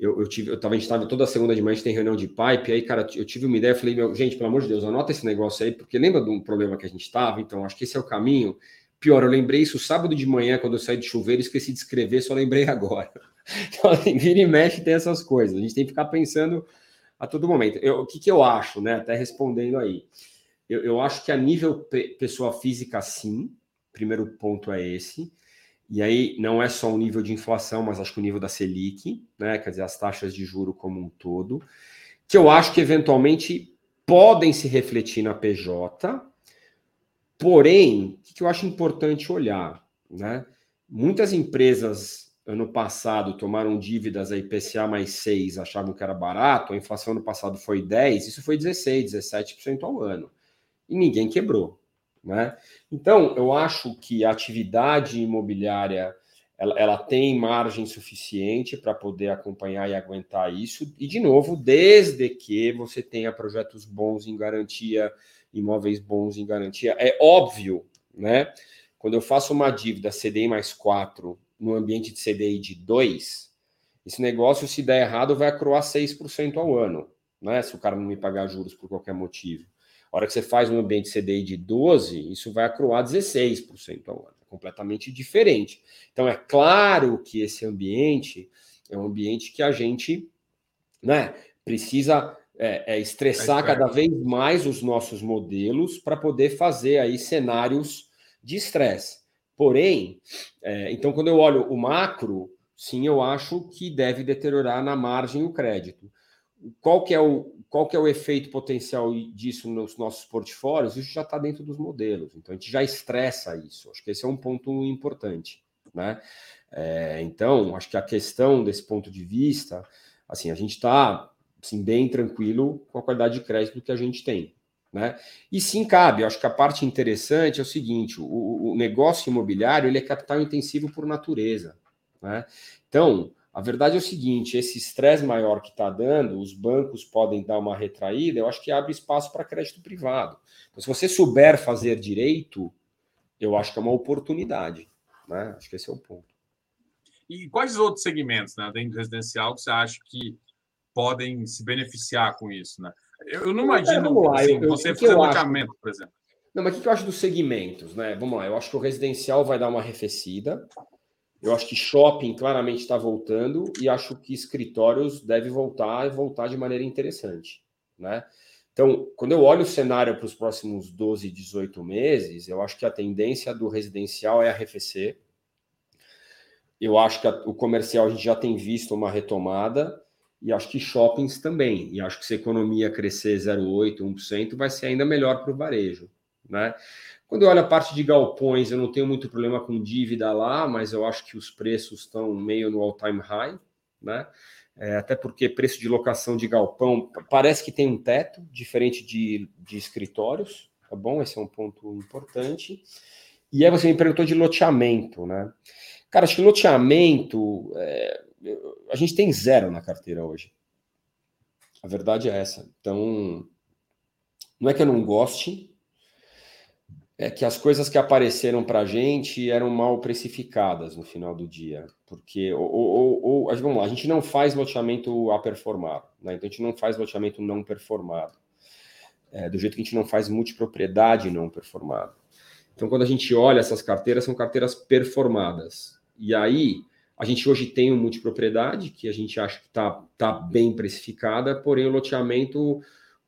Eu, eu tive, eu tava, a gente estava toda segunda de manhã, a gente tem reunião de pipe, aí, cara, eu tive uma ideia, falei, meu, gente, pelo amor de Deus, anota esse negócio aí, porque lembra de um problema que a gente estava? Então, acho que esse é o caminho. Pior, eu lembrei isso sábado de manhã, quando eu saí de chuveiro, esqueci de escrever, só lembrei agora. Então, assim, vira e mexe tem essas coisas. A gente tem que ficar pensando a todo momento. Eu, o que, que eu acho, né? Até respondendo aí. Eu, eu acho que a nível pessoa física, sim. Primeiro ponto é esse. E aí não é só o nível de inflação, mas acho que o nível da Selic, né? Quer dizer, as taxas de juro como um todo, que eu acho que eventualmente podem se refletir na PJ. Porém, o que eu acho importante olhar, né? Muitas empresas ano passado tomaram dívidas a IPCA mais 6, achavam que era barato, a inflação no passado foi 10, isso foi 16, 17% ao ano. E ninguém quebrou. Né? Então, eu acho que a atividade imobiliária ela, ela tem margem suficiente para poder acompanhar e aguentar isso. E, de novo, desde que você tenha projetos bons em garantia, imóveis bons em garantia. É óbvio, né? Quando eu faço uma dívida CDI mais 4 no ambiente de CDI de 2, esse negócio, se der errado, vai acroar 6% ao ano, né? Se o cara não me pagar juros por qualquer motivo. A hora que você faz um ambiente CDI de 12, isso vai acroar 16% ao ano. É completamente diferente. Então, é claro que esse ambiente é um ambiente que a gente né, precisa é, é estressar cada vez mais os nossos modelos para poder fazer aí cenários de estresse. Porém, é, então, quando eu olho o macro, sim, eu acho que deve deteriorar na margem o crédito. Qual que é o, qual que é o efeito potencial disso nos nossos portfólios? Isso já está dentro dos modelos, então a gente já estressa isso. Acho que esse é um ponto importante. Né? É, então, acho que a questão desse ponto de vista, assim, a gente está assim, bem tranquilo com a qualidade de crédito que a gente tem. Né? E sim cabe, eu acho que a parte interessante é o seguinte: o, o negócio imobiliário ele é capital intensivo por natureza. Né? Então, a verdade é o seguinte: esse estresse maior que está dando, os bancos podem dar uma retraída, eu acho que abre espaço para crédito privado. Então, se você souber fazer direito, eu acho que é uma oportunidade. Né? Acho que esse é o ponto. E quais outros segmentos né, dentro do residencial que você acha que podem se beneficiar com isso? Né? Eu não imagino lá, assim, eu, você fazer loteamento, por exemplo. Não, mas o que eu acho dos segmentos, né? Vamos lá, eu acho que o residencial vai dar uma arrefecida. Eu acho que shopping claramente está voltando e acho que escritórios deve voltar e voltar de maneira interessante, né? Então, quando eu olho o cenário para os próximos 12, 18 meses, eu acho que a tendência do residencial é arrefecer. Eu acho que a, o comercial a gente já tem visto uma retomada, e acho que shoppings também. E acho que se a economia crescer 0,8%, 1%, vai ser ainda melhor para o varejo. Né? Quando eu olho a parte de galpões, eu não tenho muito problema com dívida lá, mas eu acho que os preços estão meio no all-time high, né? É, até porque preço de locação de galpão parece que tem um teto, diferente de, de escritórios, tá bom? Esse é um ponto importante. E aí você me perguntou de loteamento, né? Cara, acho que loteamento, é, a gente tem zero na carteira hoje. A verdade é essa. Então, não é que eu não goste, é que as coisas que apareceram para a gente eram mal precificadas no final do dia, porque ou, ou, ou, vamos lá, a gente não faz loteamento a performado, né? então a gente não faz loteamento não performado, é, do jeito que a gente não faz multipropriedade não performado. Então, quando a gente olha essas carteiras, são carteiras performadas. E aí, a gente hoje tem uma multipropriedade que a gente acha que está tá bem precificada, porém o loteamento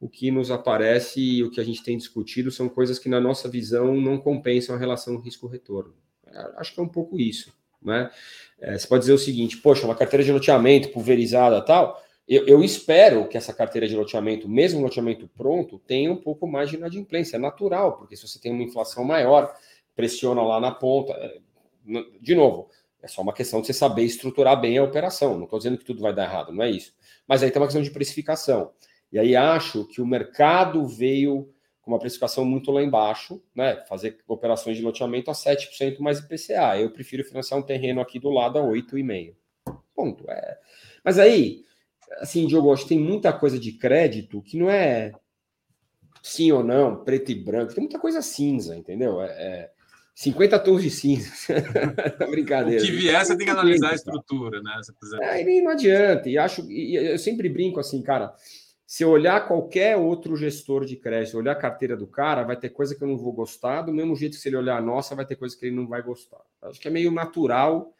o que nos aparece e o que a gente tem discutido são coisas que, na nossa visão, não compensam a relação risco-retorno. Acho que é um pouco isso. Né? É, você pode dizer o seguinte: poxa, uma carteira de loteamento pulverizada tal. Eu, eu, espero que essa carteira de loteamento, mesmo loteamento pronto, tenha um pouco mais de inadimplência. É natural, porque se você tem uma inflação maior, pressiona lá na ponta. É, de novo, é só uma questão de você saber estruturar bem a operação. Não estou dizendo que tudo vai dar errado, não é isso. Mas aí tem uma questão de precificação. E aí acho que o mercado veio com uma precificação muito lá embaixo, né? Fazer operações de loteamento a 7% mais IPCA. Eu prefiro financiar um terreno aqui do lado a 8,5%. Ponto. É. Mas aí, assim, Diogo, acho que tem muita coisa de crédito que não é sim ou não, preto e branco, tem muita coisa cinza, entendeu? É, é 50 tons de cinza. Brincadeira. O que vier, você tem que analisar a estrutura, né? É, não adianta. E acho, e eu sempre brinco assim, cara se eu olhar qualquer outro gestor de crédito, olhar a carteira do cara, vai ter coisa que eu não vou gostar, do mesmo jeito que se ele olhar a nossa, vai ter coisa que ele não vai gostar. Acho que é meio natural.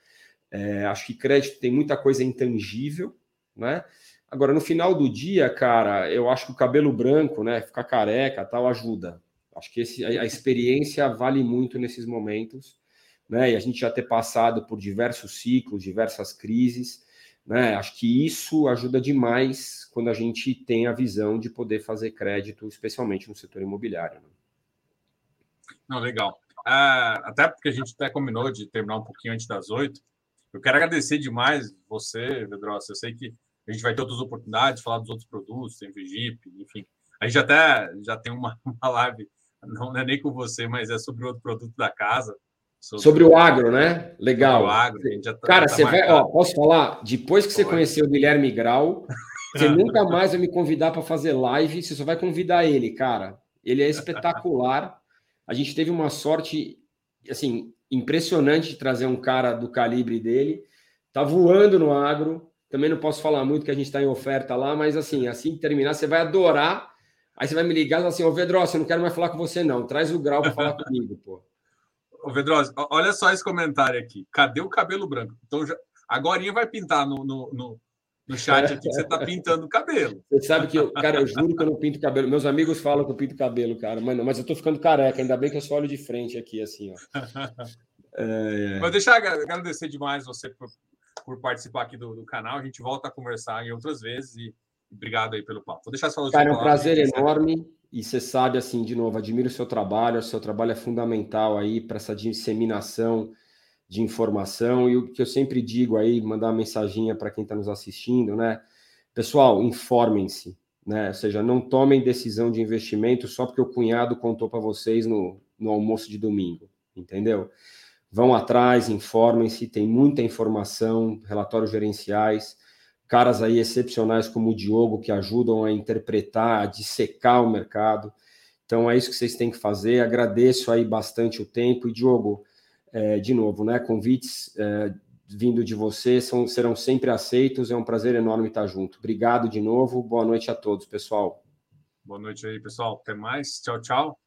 É, acho que crédito tem muita coisa intangível, né? Agora, no final do dia, cara, eu acho que o cabelo branco, né, ficar careca, tal, ajuda. Acho que esse, a, experiência vale muito nesses momentos, né? E a gente já ter passado por diversos ciclos, diversas crises. Né? Acho que isso ajuda demais quando a gente tem a visão de poder fazer crédito, especialmente no setor imobiliário. Né? Não, legal. Uh, até porque a gente até combinou de terminar um pouquinho antes das oito. Eu quero agradecer demais você, Vedrosa. Eu sei que a gente vai ter outras oportunidades de falar dos outros produtos, tem Vigip, enfim. A gente até já tem uma, uma live, não é nem com você, mas é sobre outro produto da casa. Sobre, sobre o agro, né? Legal. o agro, tá, Cara, tá você vai, ó, posso falar? Depois que você Pode. conheceu o Guilherme Grau, você nunca mais vai me convidar para fazer live, você só vai convidar ele, cara. Ele é espetacular. A gente teve uma sorte, assim, impressionante de trazer um cara do calibre dele. Tá voando no agro. Também não posso falar muito que a gente está em oferta lá, mas assim, assim que terminar, você vai adorar. Aí você vai me ligar e falar assim: Ô Vedrós, eu não quero mais falar com você, não. Traz o grau para falar comigo, pô. Ô, olha só esse comentário aqui. Cadê o cabelo branco? Então, já, agora vai pintar no, no, no, no chat aqui que você está pintando o cabelo. Você sabe que, eu, cara, eu juro que eu não pinto cabelo. Meus amigos falam que eu pinto cabelo, cara, mas, não, mas eu estou ficando careca. Ainda bem que eu só olho de frente aqui, assim, ó. É, é... Mas deixa eu agradecer demais você por, por participar aqui do, do, canal. A gente volta a conversar em outras vezes e obrigado aí pelo papo. Vou deixar só Cara, é um prazer enorme. E você sabe, assim, de novo, admiro o seu trabalho, o seu trabalho é fundamental aí para essa disseminação de informação. E o que eu sempre digo aí, mandar uma mensaginha para quem está nos assistindo, né? Pessoal, informem-se, né? Ou seja, não tomem decisão de investimento só porque o cunhado contou para vocês no, no almoço de domingo, entendeu? Vão atrás, informem-se, tem muita informação, relatórios gerenciais caras aí excepcionais como o Diogo que ajudam a interpretar, a dissecar o mercado. Então é isso que vocês têm que fazer. Agradeço aí bastante o tempo e Diogo, é, de novo, né? Convites é, vindo de você são, serão sempre aceitos. É um prazer enorme estar junto. Obrigado de novo. Boa noite a todos, pessoal. Boa noite aí, pessoal. Até mais. Tchau, tchau.